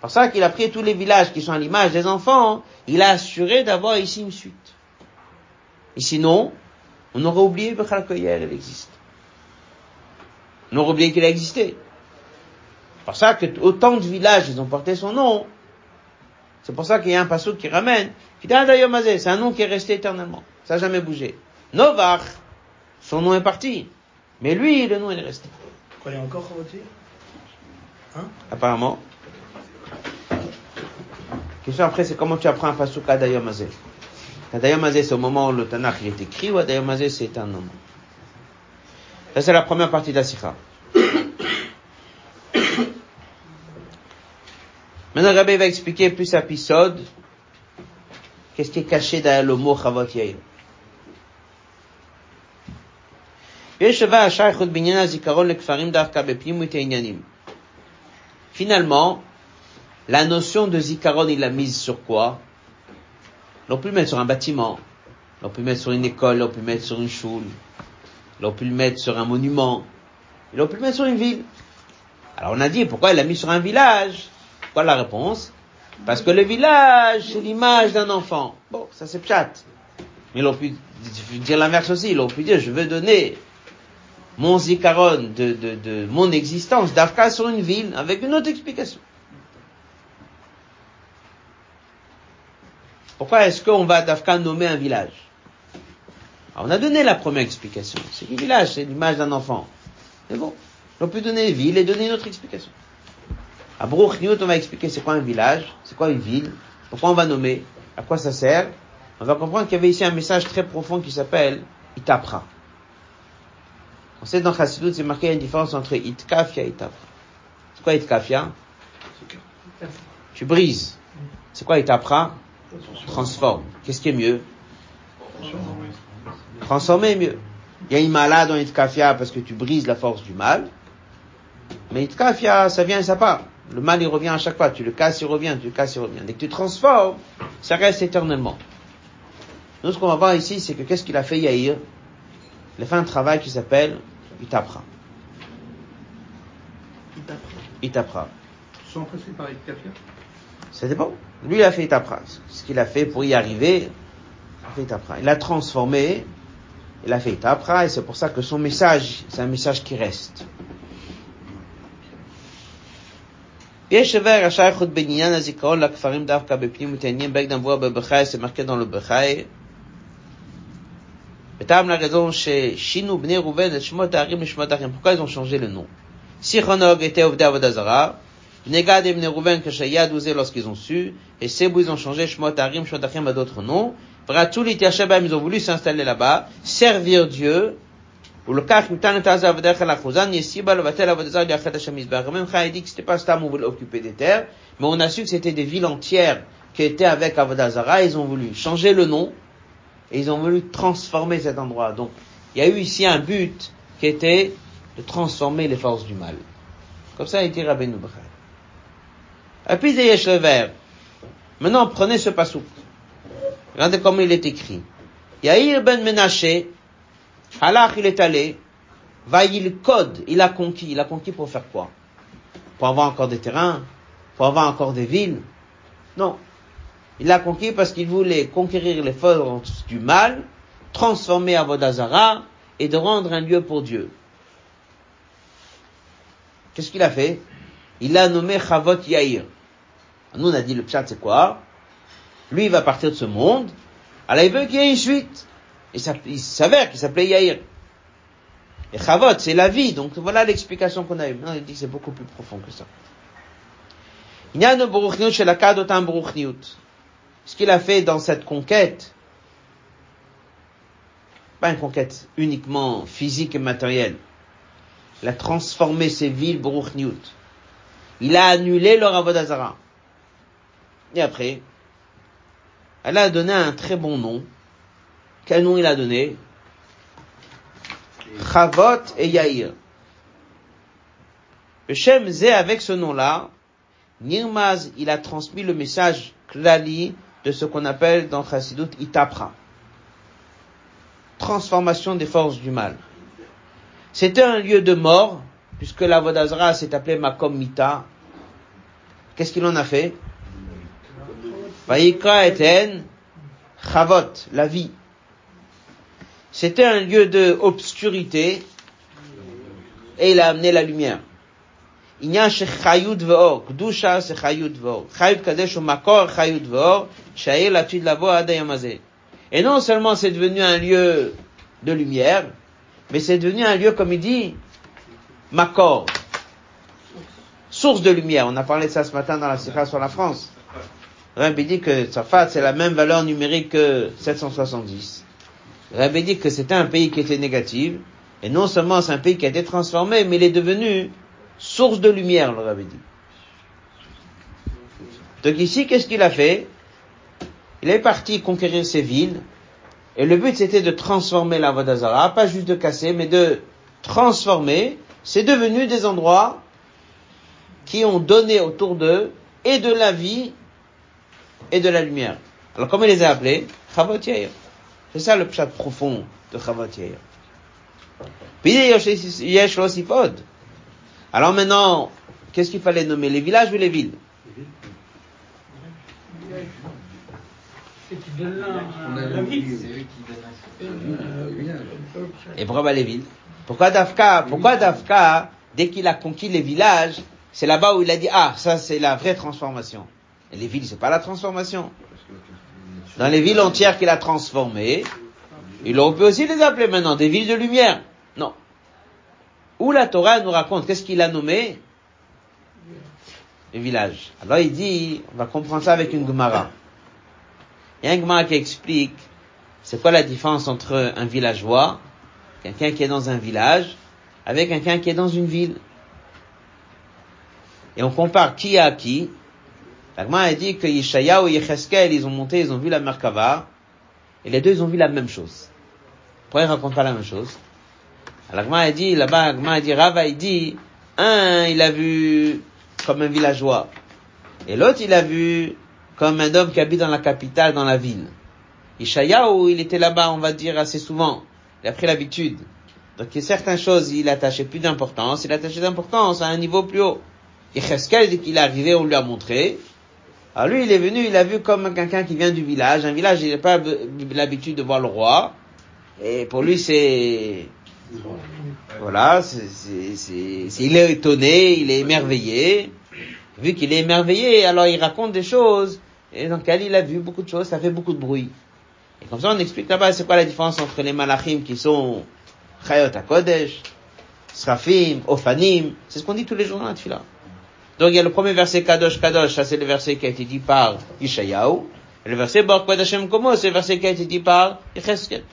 Pour ça qu'il a pris tous les villages qui sont à l'image des enfants, il a assuré d'avoir ici une suite. Et sinon, on aurait oublié que Yair, il existe. On aurait oublié qu'il a existé. C'est pour ça que autant de villages, ils ont porté son nom. C'est pour ça qu'il y a un passage qui ramène. C'est un nom qui est resté éternellement. Ça n'a jamais bougé. Novach, son nom est parti. Mais lui, le nom, il est resté. Quoi, il y a encore Hein? Apparemment. Question après, c'est comment tu apprends un pasuk Adayamazé. Adayamazé, c'est au moment où le Tanakh est écrit, ou Adayamazé, c'est un nom. Ça, c'est la première partie de la Sikha. Maintenant, Rabbi va expliquer plus épisode qu'est-ce qui est caché derrière le mot Chavot Yair. Finalement, la notion de Zikaron, il l'a mise sur quoi? L'on peut le mettre sur un bâtiment, l'on peut le mettre sur une école, l'on peut le mettre sur une choule, l'on peut le mettre sur un monument, l'on peut le mettre sur une ville. Alors on a dit, pourquoi il l'a mis sur un village? Quoi la réponse? Parce que le village, c'est l'image d'un enfant. Bon, ça c'est chat. Mais l'on peut dire l'inverse aussi, l'on peut dire, je veux donner mon zikaron de, mon existence d'Afka sur une ville avec une autre explication. Pourquoi est-ce qu'on va d'Afka nommer un village? Alors, On a donné la première explication. C'est qu'un village, c'est l'image d'un enfant. C'est bon. On peut donner une ville et donner une autre explication. À Baruch on va expliquer c'est quoi un village, c'est quoi une ville, pourquoi on va nommer, à quoi ça sert. On va comprendre qu'il y avait ici un message très profond qui s'appelle Itapra. On sait dans Chassidut, c'est marqué une différence entre itkafia et itapra. C'est quoi itkafia Tu brises. C'est quoi itapra Transforme. Qu'est-ce qui est mieux Transformer est mieux. Il y a une malade dans Itkafia parce que tu brises la force du mal. Mais Itkafia, ça vient et ça part. Le mal, il revient à chaque fois. Tu le casses, il revient. Tu le casses, il revient. Dès que tu transformes, ça reste éternellement. Nous, ce qu'on va voir ici, c'est que qu'est-ce qu'il a fait Yair? Il a fait un travail qui s'appelle Itapra. Itapra. Sans passer par Itkafia Ça dépend. Lui, il a fait Itapra. Ce qu'il a fait pour y arriver, il a fait Itapra. Il a transformé, il a fait Itapra, et c'est pour ça que son message, c'est un message qui reste. יש שווה השייכות בעניין הזיכרון לכפרים דווקא בפנים מתעניין בגדם בוע בבחי, c'est marqué dans le בחי. בטעם לרזון ששינו בני ראובן את שמות הערים לשמות אחרים. Pourquoi ils ont changé le nom Sichonog était עובדי עבודה זרה, בני גד et בני ראובן כשידעו זה lorsqu'ils ont su, et Sebou ils ont changé שמות הערים, שמות אחרים à d'autres noms. ורצו להתיישב בהם, ils ont voulu s'installer là-bas, servir Dieu, ולקח ניתן את עזה עבדיך לאחוזן, יסיבה לבטל עבודה זרה ליחד השם מזבח. Même Chaim dit que c'était pas Stam, on voulait occuper des terres, mais on a su que c'était des villes entières qui étaient avec Avodah Zara, ils ont voulu changer le nom, et ils ont voulu transformer cet endroit. Donc, il y a eu ici un but qui était de transformer les forces du mal. Comme ça a été Rabbeinu Bechai. Et puis, Yesh le vert. Maintenant, prenez ce pasouk. Regardez comment il est écrit. Yair ben Menaché, Halach, il est allé, il code, il a conquis. Il a conquis pour faire quoi? Pour avoir encore des terrains Pour avoir encore des villes Non. Il l'a conquis parce qu'il voulait conquérir les forces du mal, transformer Avodazara et de rendre un lieu pour Dieu. Qu'est-ce qu'il a fait? Il l'a nommé Chavot Yair. Nous, on a dit le pshat, c'est quoi? Lui, il va partir de ce monde. Alors, il veut qu'il y ait une suite. Et ça, il s'avère qu'il s'appelait Yair. Et Chavot, c'est la vie. Donc, voilà l'explication qu'on a eue. Non, il dit que c'est beaucoup plus profond que ça. Ce qu'il a fait dans cette conquête, pas une conquête uniquement physique et matérielle. Il a transformé ces villes Baruchniut. Il a annulé leur Avodazara. Et après, elle a donné un très bon nom. Quel nom il a donné? Chavot et Yair. Le Shem Zé, avec ce nom-là, Nirmaz, il a transmis le message klali de ce qu'on appelle dans Chassidut Itapra. Transformation des forces du mal. C'était un lieu de mort, puisque la Vodazra s'est appelée Makom Mita. Qu'est-ce qu'il en a fait? Vaikra eten Chavot, la vie. C'était un lieu de obscurité et il a amené la lumière. Et non seulement c'est devenu un lieu de lumière, mais c'est devenu un lieu, comme il dit, Makor. Source de lumière. On a parlé de ça ce matin dans la Sikha sur la France. Rabbi dit que Safat, c'est la même valeur numérique que 770. Rabbi dit que c'était un pays qui était négatif, et non seulement c'est un pays qui a été transformé, mais il est devenu source de lumière, le Rabbi dit. Donc ici, qu'est-ce qu'il a fait? Il est parti conquérir ces villes, et le but c'était de transformer la Vodazara, pas juste de casser, mais de transformer. C'est devenu des endroits qui ont donné autour d'eux et de la vie et de la lumière. Alors comment il les a appelés? Chavot. C'est ça le pshat profond de Chavot Yair. Alors maintenant, qu'est-ce qu'il fallait nommer Les villages ou les villes? Et pourquoi les villes? Pourquoi Dafka? Pourquoi Dafka, dès qu'il a conquis les villages, c'est là-bas où il a dit ah ça c'est la vraie transformation. Les villes c'est pas la transformation. Dans les villes entières qu'il a transformées, il aurait pu aussi les appeler maintenant des villes de lumière. Où la Torah nous raconte? Qu'est-ce qu'il a nommé? Les villages. Alors il dit, on va comprendre ça avec une Gemara. Il y a un Gemara qui explique c'est quoi la différence entre un villageois, quelqu'un qui est dans un village, avec quelqu'un qui est dans une ville. Et on compare qui à qui. L'agma a dit que Yeshayahu et Yecheskel, ils ont monté, ils ont vu la Merkava, et les deux, ils ont vu la même chose. Pourquoi ils racontent pas la même chose? L'agma a dit, là-bas, l'agma a dit, Rava, il dit, un, il a vu comme un villageois. Et l'autre, il a vu comme un homme qui habite dans la capitale, dans la ville. Ishayahu, il était là-bas, on va dire, assez souvent. Il a pris l'habitude. Donc, certaines choses, il attachait plus d'importance. Il attachait d'importance à un niveau plus haut. Et Cheskel, dès qu'il est arrivé, on lui a montré. Alors lui, il est venu, il a vu comme quelqu'un qui vient du village. Un village, il n'a pas l'habitude de voir le roi. Et pour lui, c'est... Voilà, c'est, il est étonné, il est émerveillé. Vu qu'il est émerveillé, alors il raconte des choses, et dans lequel il a vu beaucoup de choses, ça fait beaucoup de bruit. Et comme ça, on explique là-bas, c'est quoi la différence entre les malachim qui sont Chayot HaKodesh, Srafim, Ophanim, c'est ce qu'on dit tous les jours dans la tefila. Donc il y a le premier verset Kadosh Kadosh, ça c'est le verset qui a été dit par Ishayahu, et le verset Baruch Kodashem Komo, c'est le verset qui a été dit par Yecheskel.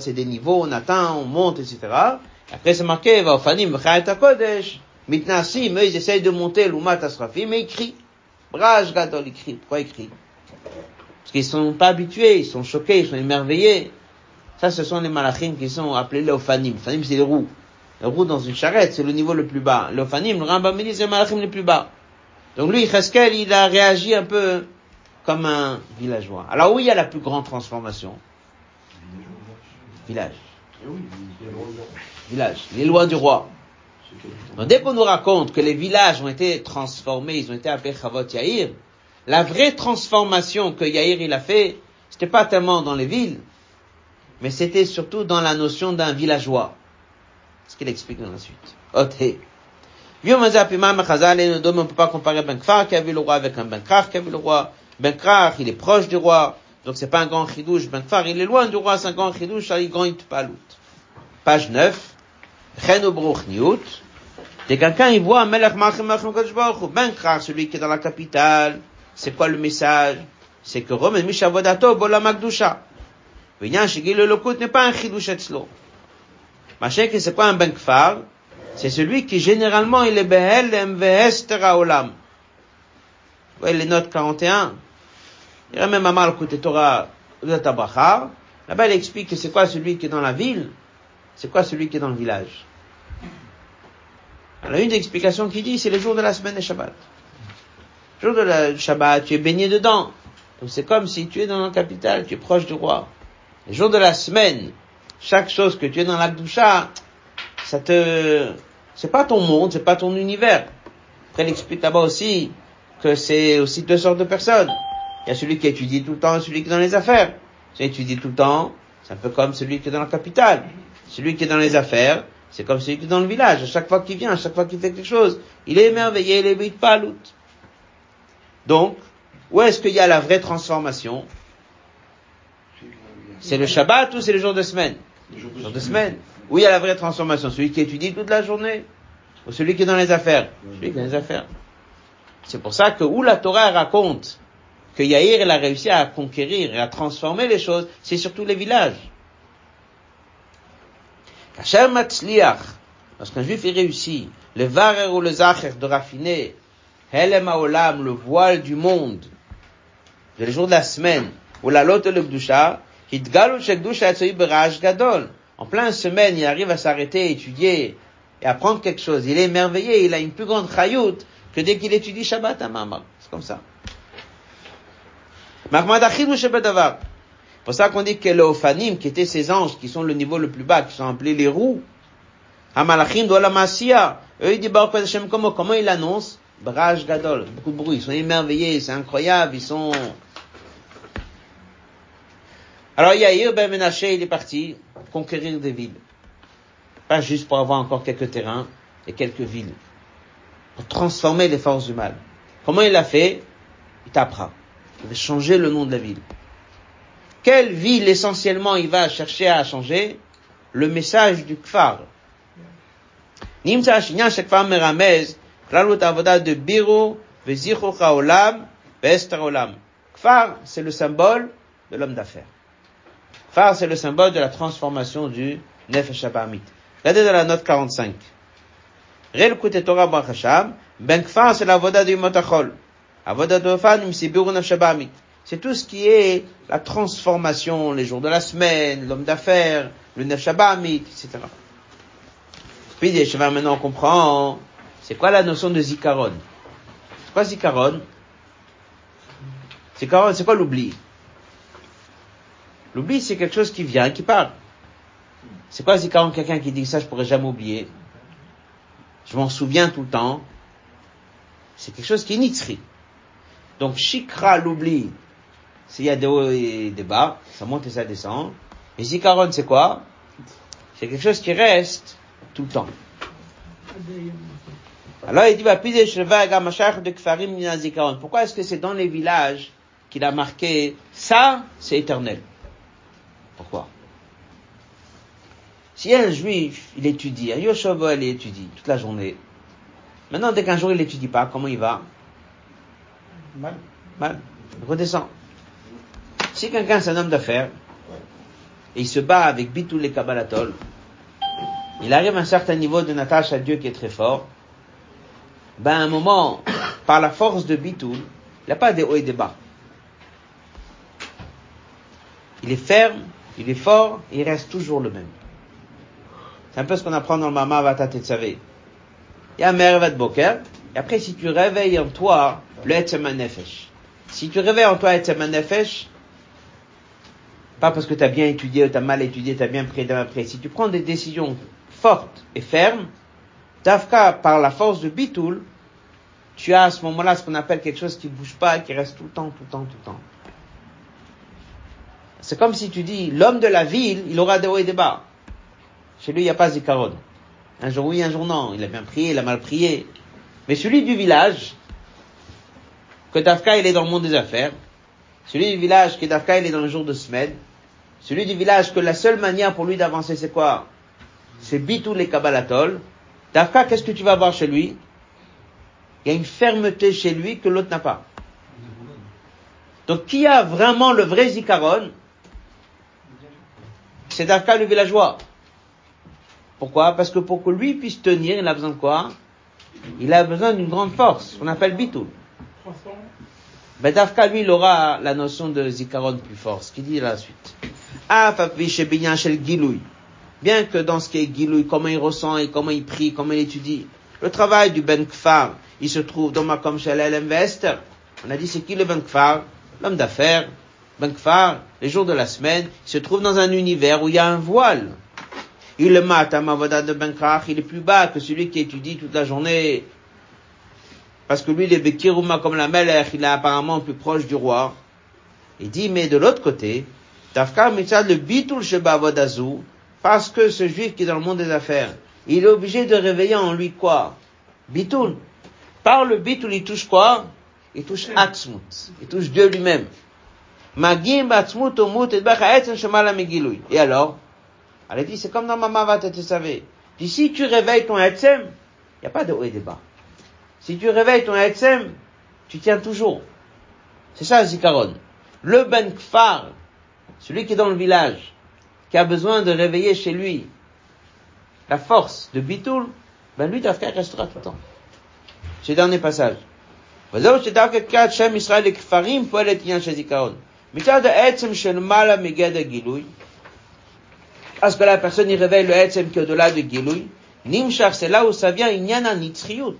C'est des niveaux, on atteint, on monte, etc. Après c'est marqué, va Ophanim, Chayot HaKodesh, Mitnasim, eux ils essayent de monter l'Umat Asrafim, mais ils crient. Braj Gadol, ils crient. Pourquoi ils crient? Parce qu'ils sont pas habitués, ils sont choqués, ils sont émerveillés. Ça, ce sont les malachim qui sont appelés les ophanim. Ophanim, c'est les roues. Les roues dans une charrette, c'est le niveau le plus bas. Les le Rambam dit, c'est les malachim les plus bas. Donc lui, Cheskel, il a réagi un peu comme un villageois. Alors où il y a la plus grande transformation Village. Village. Les lois du roi. Donc dès qu'on nous raconte que les villages ont été transformés, ils ont été appelés Chavot Yair, la vraie transformation que Yair il a fait, c'était pas tellement dans les villes, mais c'était surtout dans la notion d'un villageois. Ce qu'il explique dans la suite. Et on ne peut pas comparer Ben Kfar qui a vu le roi avec un Ben qui a vu le roi. Ben il est proche du roi, donc c'est pas un grand chidouche. Ben Kfar, il est loin du roi, c'est un grand chidouche, il grand palout. Page 9. Cheno Bruch Niout. Dès quelqu'un, il voit Melech Kodesh Baruch Ben Krach, celui qui est dans la capitale. C'est quoi le message? C'est que Romain Mishavodato Bola Magdusha. Vinyan Shigil le Lokut n'est pas un chidouche etzlo. Machin que c'est quoi un Ben Kfar? C'est celui qui généralement il est Behel Mvehester Olam. Vous voyez les notes 41? Il y a même à mal côté Torah. Là-bas, il explique que c'est quoi celui qui est dans la ville, c'est quoi celui qui est dans le village? Alors, une des explications qui dit, c'est le jour de la semaine de Shabbat. Le jour de la Shabbat, tu es baigné dedans. Donc c'est comme si tu es dans la capitale, tu es proche du roi. Le jour de la semaine, chaque chose que tu es dans la doucha, ça te, c'est pas ton monde, c'est pas ton univers. Après, il explique là-bas aussi que c'est aussi deux sortes de personnes. Il y a celui qui étudie tout le temps et celui qui est dans les affaires. Celui qui étudie tout le temps, c'est un peu comme celui qui est dans la capitale. Celui qui est dans les affaires, c'est comme celui qui est dans le village. À chaque fois qu'il vient, à chaque fois qu'il fait quelque chose, il est émerveillé, il est pas l'autre. Donc, où est-ce qu'il y a la vraie transformation? C'est le Shabbat ou c'est le jour de semaine? Le jour de semaine. Où il y a la vraie transformation? Celui qui étudie toute la journée Ou celui qui est dans les affaires? Celui qui est dans les affaires. C'est pour ça que où la Torah raconte que Yair elle a réussi à conquérir et à transformer les choses, c'est surtout les villages. Lorsqu'un juif est réussi, le varer ou le zacher de raffiner, Helem le voile du monde, le jour de la semaine, ou la lote le Gdusha, Hitgalu Shekdusha Gadol. En pleine semaine, il arrive à s'arrêter, étudier, et apprendre quelque chose. Il est émerveillé, il a une plus grande chayout que dès qu'il étudie Shabbat à Mamar. C'est comme ça. Pour ça qu'on dit que les Ophanim, qui étaient ces anges, qui sont le niveau le plus bas, qui sont appelés les roues, Hamalachim de la Masia, eux ils disent comment, comment ils l'annoncent? Braj Gadol, beaucoup de bruit, ils sont émerveillés, c'est incroyable, ils sont... Alors Yair Ben Menaché, il est parti conquérir des villes. Pas juste pour avoir encore quelques terrains et quelques villes. Pour transformer les forces du mal. Comment il l'a fait? Il tapera. Il va changer le nom de la ville. Quelle ville essentiellement il va chercher à changer Le message du Kfar? De Biro. Kfar, c'est le symbole de l'homme d'affaires. Kfar, c'est le symbole de la transformation du Nefesh Abamit. Regardez dans la note 45. Rel Torah Ben kfar, c'est la voda du motachol. C'est tout ce qui est la transformation, les jours de la semaine, l'homme d'affaires, le nafshabamit, etc. Puis, maintenant on c'est quoi la notion de zikaron? C'est quoi zikaron? Zikaron, c'est quoi l'oubli? L'oubli, c'est quelque chose qui vient, qui part. C'est quoi zikaron? Quelqu'un qui dit ça, je pourrais jamais oublier? Je m'en souviens tout le temps. C'est quelque chose qui est nitzri. Donc, shikra, l'oubli, s'il y a des hauts et des bas, ça monte et ça descend. Et zikaron, c'est quoi? C'est quelque chose qui reste tout le temps. Alors il dit, pourquoi est-ce que c'est dans les villages qu'il a marqué ça, c'est éternel Pourquoi? Si un juif, il étudie, un Yoshova, il étudie toute la journée. Maintenant, dès qu'un jour il n'étudie pas, comment il va? Mal. Mal. Redescend. Si quelqu'un c'est un homme d'affaires, et il se bat avec Bitou les Kabbalatol, il arrive à un certain niveau de natage à Dieu qui est très fort, ben à un moment, par la force de Bitoul, il n'y a pas des hauts et des bas. Il est ferme, il est fort, il reste toujours le même. C'est un peu ce qu'on apprend dans le Mama Vatat Tzavé. Il y a un Boker, et après si tu réveilles en toi le Etzema Nefesh, si tu réveilles en toi Etzema Nefesh, pas parce que tu as bien étudié ou tu as mal étudié, tu as bien pris après, si tu prends des décisions forte et ferme, Dafka, par la force de Bitoul, tu as à ce moment-là ce qu'on appelle quelque chose qui bouge pas, qui reste tout le temps, tout le temps, tout le temps. C'est comme si tu dis, l'homme de la ville, il aura des hauts et des bas. Chez lui, il n'y a pas Zikaron. Un jour oui, un jour non. Il a bien prié, il a mal prié. Mais celui du village, que Dafka, il est dans le monde des affaires. Celui du village, que Dafka, il est dans le jour de semaine. Celui du village, que la seule manière pour lui d'avancer, c'est quoi? c'est bitou les kabbalatol. Dafka, qu'est-ce que tu vas voir chez lui? Il y a une fermeté chez lui que l'autre n'a pas. Donc, qui a vraiment le vrai zikaron? C'est Dafka le villageois. Pourquoi? Parce que pour que lui puisse tenir, il a besoin de quoi? Il a besoin d'une grande force, qu'on appelle bitou. Ben Dafka, lui, il aura la notion de zikaron plus fort. Ce qu'il dit la suite. Ah, shel gilouy bien que dans ce qui est Gilouï, comment il ressent et comment il prie, comment il étudie. Le travail du Ben Kfar, il se trouve dans ma comme chez Invest. On a dit c'est qui le Ben Kfar? L'homme d'affaires. Ben Kfar, les jours de la semaine, il se trouve dans un univers où il y a un voile. Il le Mavoda de Ben Kfar, il est plus bas que celui qui étudie toute la journée. Parce que lui, il est Bekiruma comme la Melech, il est apparemment plus proche du roi. Il dit, mais de l'autre côté, Tafkar Mitzad le Bitul Sheba Avodazu, parce que ce juif qui est dans le monde des affaires, il est obligé de réveiller en lui quoi? Bitoul. Par le bitoul, il touche quoi? Il touche Atzmut. Il touche Dieu lui-même. Et alors? Elle a dit, c'est comme dans Mama tu savais. Puis si tu réveilles ton Etzem, il n'y a pas de haut et de bas. Si tu réveilles ton Etzem, tu tiens toujours. C'est ça, Zikaron. Le Ben Kfar, celui qui est dans le village, qui a besoin de réveiller chez lui la force de Bitoul, ben lui, Dafka restera tout le temps. C'est le dernier passage. Parce que la personne y réveille le Etzem qui est au-delà de Gilouy, Nimshach, c'est là où ça vient, Inyana Nitzriut.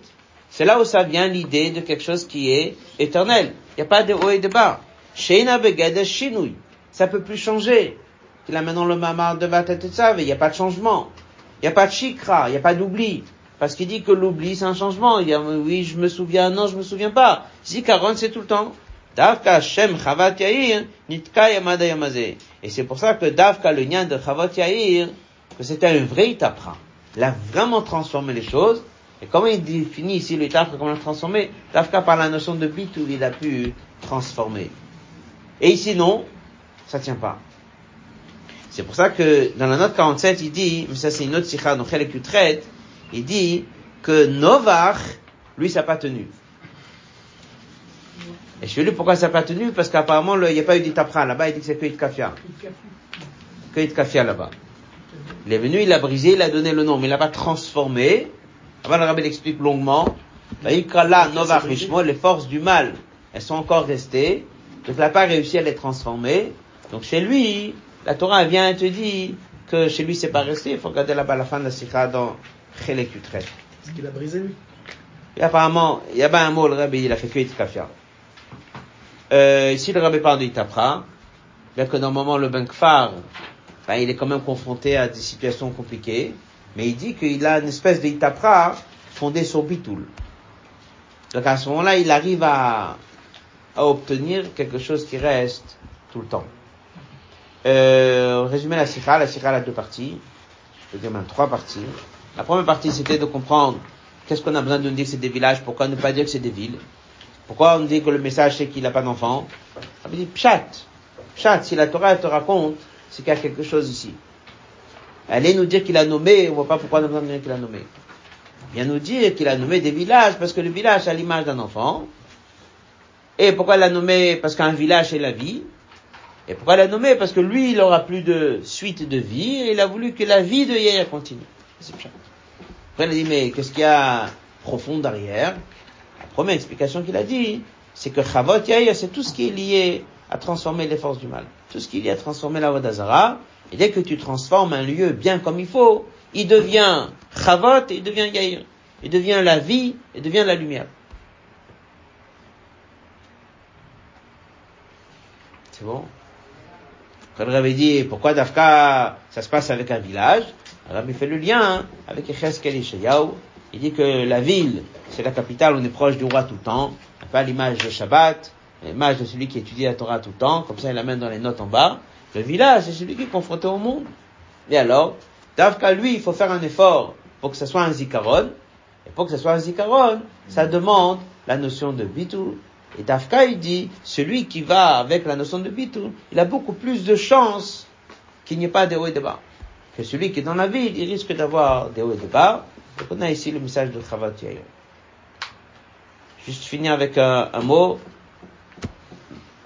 C'est là où ça vient l'idée de quelque chose qui est éternel. Il n'y a pas de haut et de bas. Sheina Begede Shinui. Ça peut plus changer qu'il a maintenant le mamar de Vatetetzav, il n'y a pas de changement. Il n'y a pas de chikra, il n'y a pas d'oubli. Parce qu'il dit que l'oubli, c'est un changement. Il dit, oui, je me souviens, non, je me souviens pas. Zikaron, c'est tout le temps. Davka Shem Chavat Yair, Nitka Yamada Yamaze. Et c'est pour ça que Davka, le nyan de Chavat Yair, que c'était un vrai Itapra. Il a vraiment transformé les choses. Et comment il définit ici le comment il a transformé? Davka par la notion de bit il a pu transformer. Et ici, non, ça tient pas. C'est pour ça que dans la note 47, il dit, mais ça c'est une autre sikha donc elle traite, il dit que Novar, lui, ça n'a pas tenu. Et je lui pourquoi ça n'a pas tenu Parce qu'apparemment, il n'y a pas eu d'itapra là-bas, il dit que c'est que kafia. Que kafia là-bas. Il est venu, il a brisé, il a donné le nom, mais il n'a pas transformé. Avant, le rabbi l'explique longuement. Vaikrala Novach Mishmo, les forces du mal, elles sont encore restées, donc il n'a pas réussi à les transformer. Donc chez lui, la Torah vient et te dit que chez lui c'est pas resté, il faut regarder là-bas la fin de la sikha dans Chelek Utret. Parce qu'il a brisé lui? Et apparemment, il y a pas un mot, le rabbi, il a fait que Itkafia. Euh, ici, le rabbi parle de Itapra, bien que normalement le Benkfar, ben, il est quand même confronté à des situations compliquées, mais il dit qu'il a une espèce de Itapra fondée sur Bitoul. Donc à ce moment-là, il arrive à, à obtenir quelque chose qui reste tout le temps. Euh, résumer la sikha, la sikha a deux parties. Je peux dire même trois parties. La première partie, c'était de comprendre qu'est-ce qu'on a besoin de dire que c'est des villages, pourquoi ne pas dire que c'est des villes? Pourquoi on dit que le message c'est qu'il n'a pas d'enfant? On dit pshat. Pshat, si la Torah te raconte, c'est qu'il y a quelque chose ici. Allez nous dire qu'il a nommé, on voit pas pourquoi on a dire qu'il a nommé. Viens nous dire qu'il a nommé des villages, parce que le village a l'image d'un enfant. Et pourquoi il l'a nommé? Parce qu'un village c'est la vie. Et pourquoi il l'a nommé? Parce que lui, il aura plus de suite de vie, et il a voulu que la vie de Yair continue. C'est. Après, il a dit, mais qu'est-ce qu'il y a profond derrière? Première explication qu'il a dit, c'est que Chavot Yair, c'est tout ce qui est lié à transformer les forces du mal. Tout ce qui est lié à transformer la Vodazara. Et dès que tu transformes un lieu bien comme il faut, il devient Chavot et il devient Yair. Il devient la vie et devient la lumière. C'est bon? Quand le Rabbi dit, pourquoi Dafka, ça se passe avec un village? Le Rabbi fait le lien avec Echeskel et Sheyahu. Il dit que la ville, c'est la capitale, on est proche du roi tout le temps. Pas l'image de Shabbat, l'image de celui qui étudie la Torah tout le temps, comme ça il l'amène dans les notes en bas. Le village, c'est celui qui est confronté au monde. Et alors, Dafka, lui, il faut faire un effort pour que ce soit un zikaron. Et pour que ce soit un zikaron, ça demande la notion de bitou. Et Dafka, il dit, celui qui va avec la notion de bitou, il a beaucoup plus de chances qu'il n'y ait pas de haut et de bas. Que celui qui est dans la ville, il risque d'avoir des hauts et des bas. Donc on a ici le message de Chavat Yair. Juste finir avec un, mot.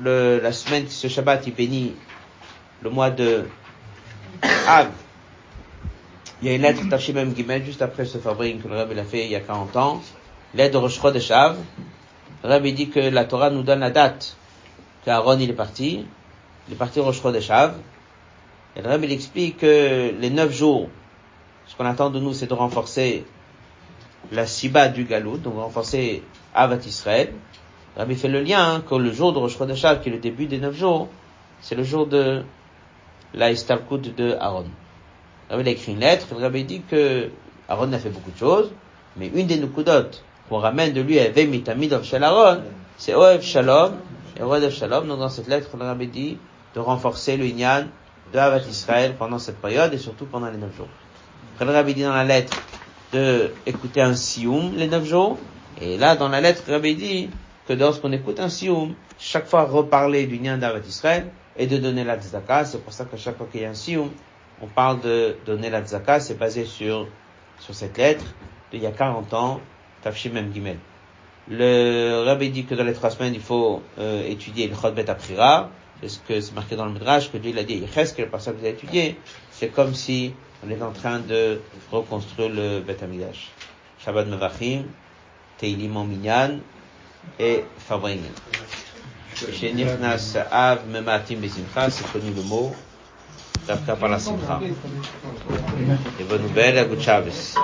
La semaine, ce Shabbat, il bénit le mois de Av. Il y a une lettre Tachimem Gimel juste après ce fabrique que le Rabbi l'a fait il y a 40 ans. L'aide de Rosh Chodesh Av. Le Rabbi dit que la Torah nous donne la date qu'Aaron il est parti. Il est parti Rosh Chodesh Av. Et le Rabbi explique que les neuf jours, ce qu'on attend de nous, c'est de renforcer la Siba du Galout, donc renforcer Avat Israël. Rabbi fait le lien hein, que le jour de Rosh Av, qui est le début des neuf jours, c'est le jour de la Istalkut de Aaron. Rabbi a écrit une lettre, le Rabbi dit que Aaron a fait beaucoup de choses, mais une des Nukudot qu'on ramène de lui à Vemitamidov Shel Aaron, c'est Oev Shalom, et Oev Shalom, donc dans cette lettre, le Rabbi dit de renforcer le Inyan de Avat Israël pendant cette période et surtout pendant les neuf jours. Le Rabbi dit dans la lettre de écouter un sioum les neuf jours, et là, dans la lettre, le Rabbi dit que lorsqu'on écoute un sioum, chaque fois reparler du Nyan d'Avat Israël et de donner la tzedaka. C'est pour ça que chaque fois qu'il y a un sioum, on parle de donner la tzedaka. C'est basé sur, sur cette lettre d'il y a 40 ans, Tafshim M. Gimel. Le Rabbi dit que dans les trois semaines, il faut euh, étudier le Chodbet Aprira. C'est ce que c'est marqué dans le Midrash, que Dieu il a dit, Yechesk, par ça que vous avez étudié. C'est comme si on est en train de reconstruire le Bet Amidash. Shabbat Mevachim, Teilim Minyan et Favringen. Chez Nichnas Av Mematim Besimcha, c'est connu le mot, d'après par la Simcha. Et bonne nouvelle, à Shabbos.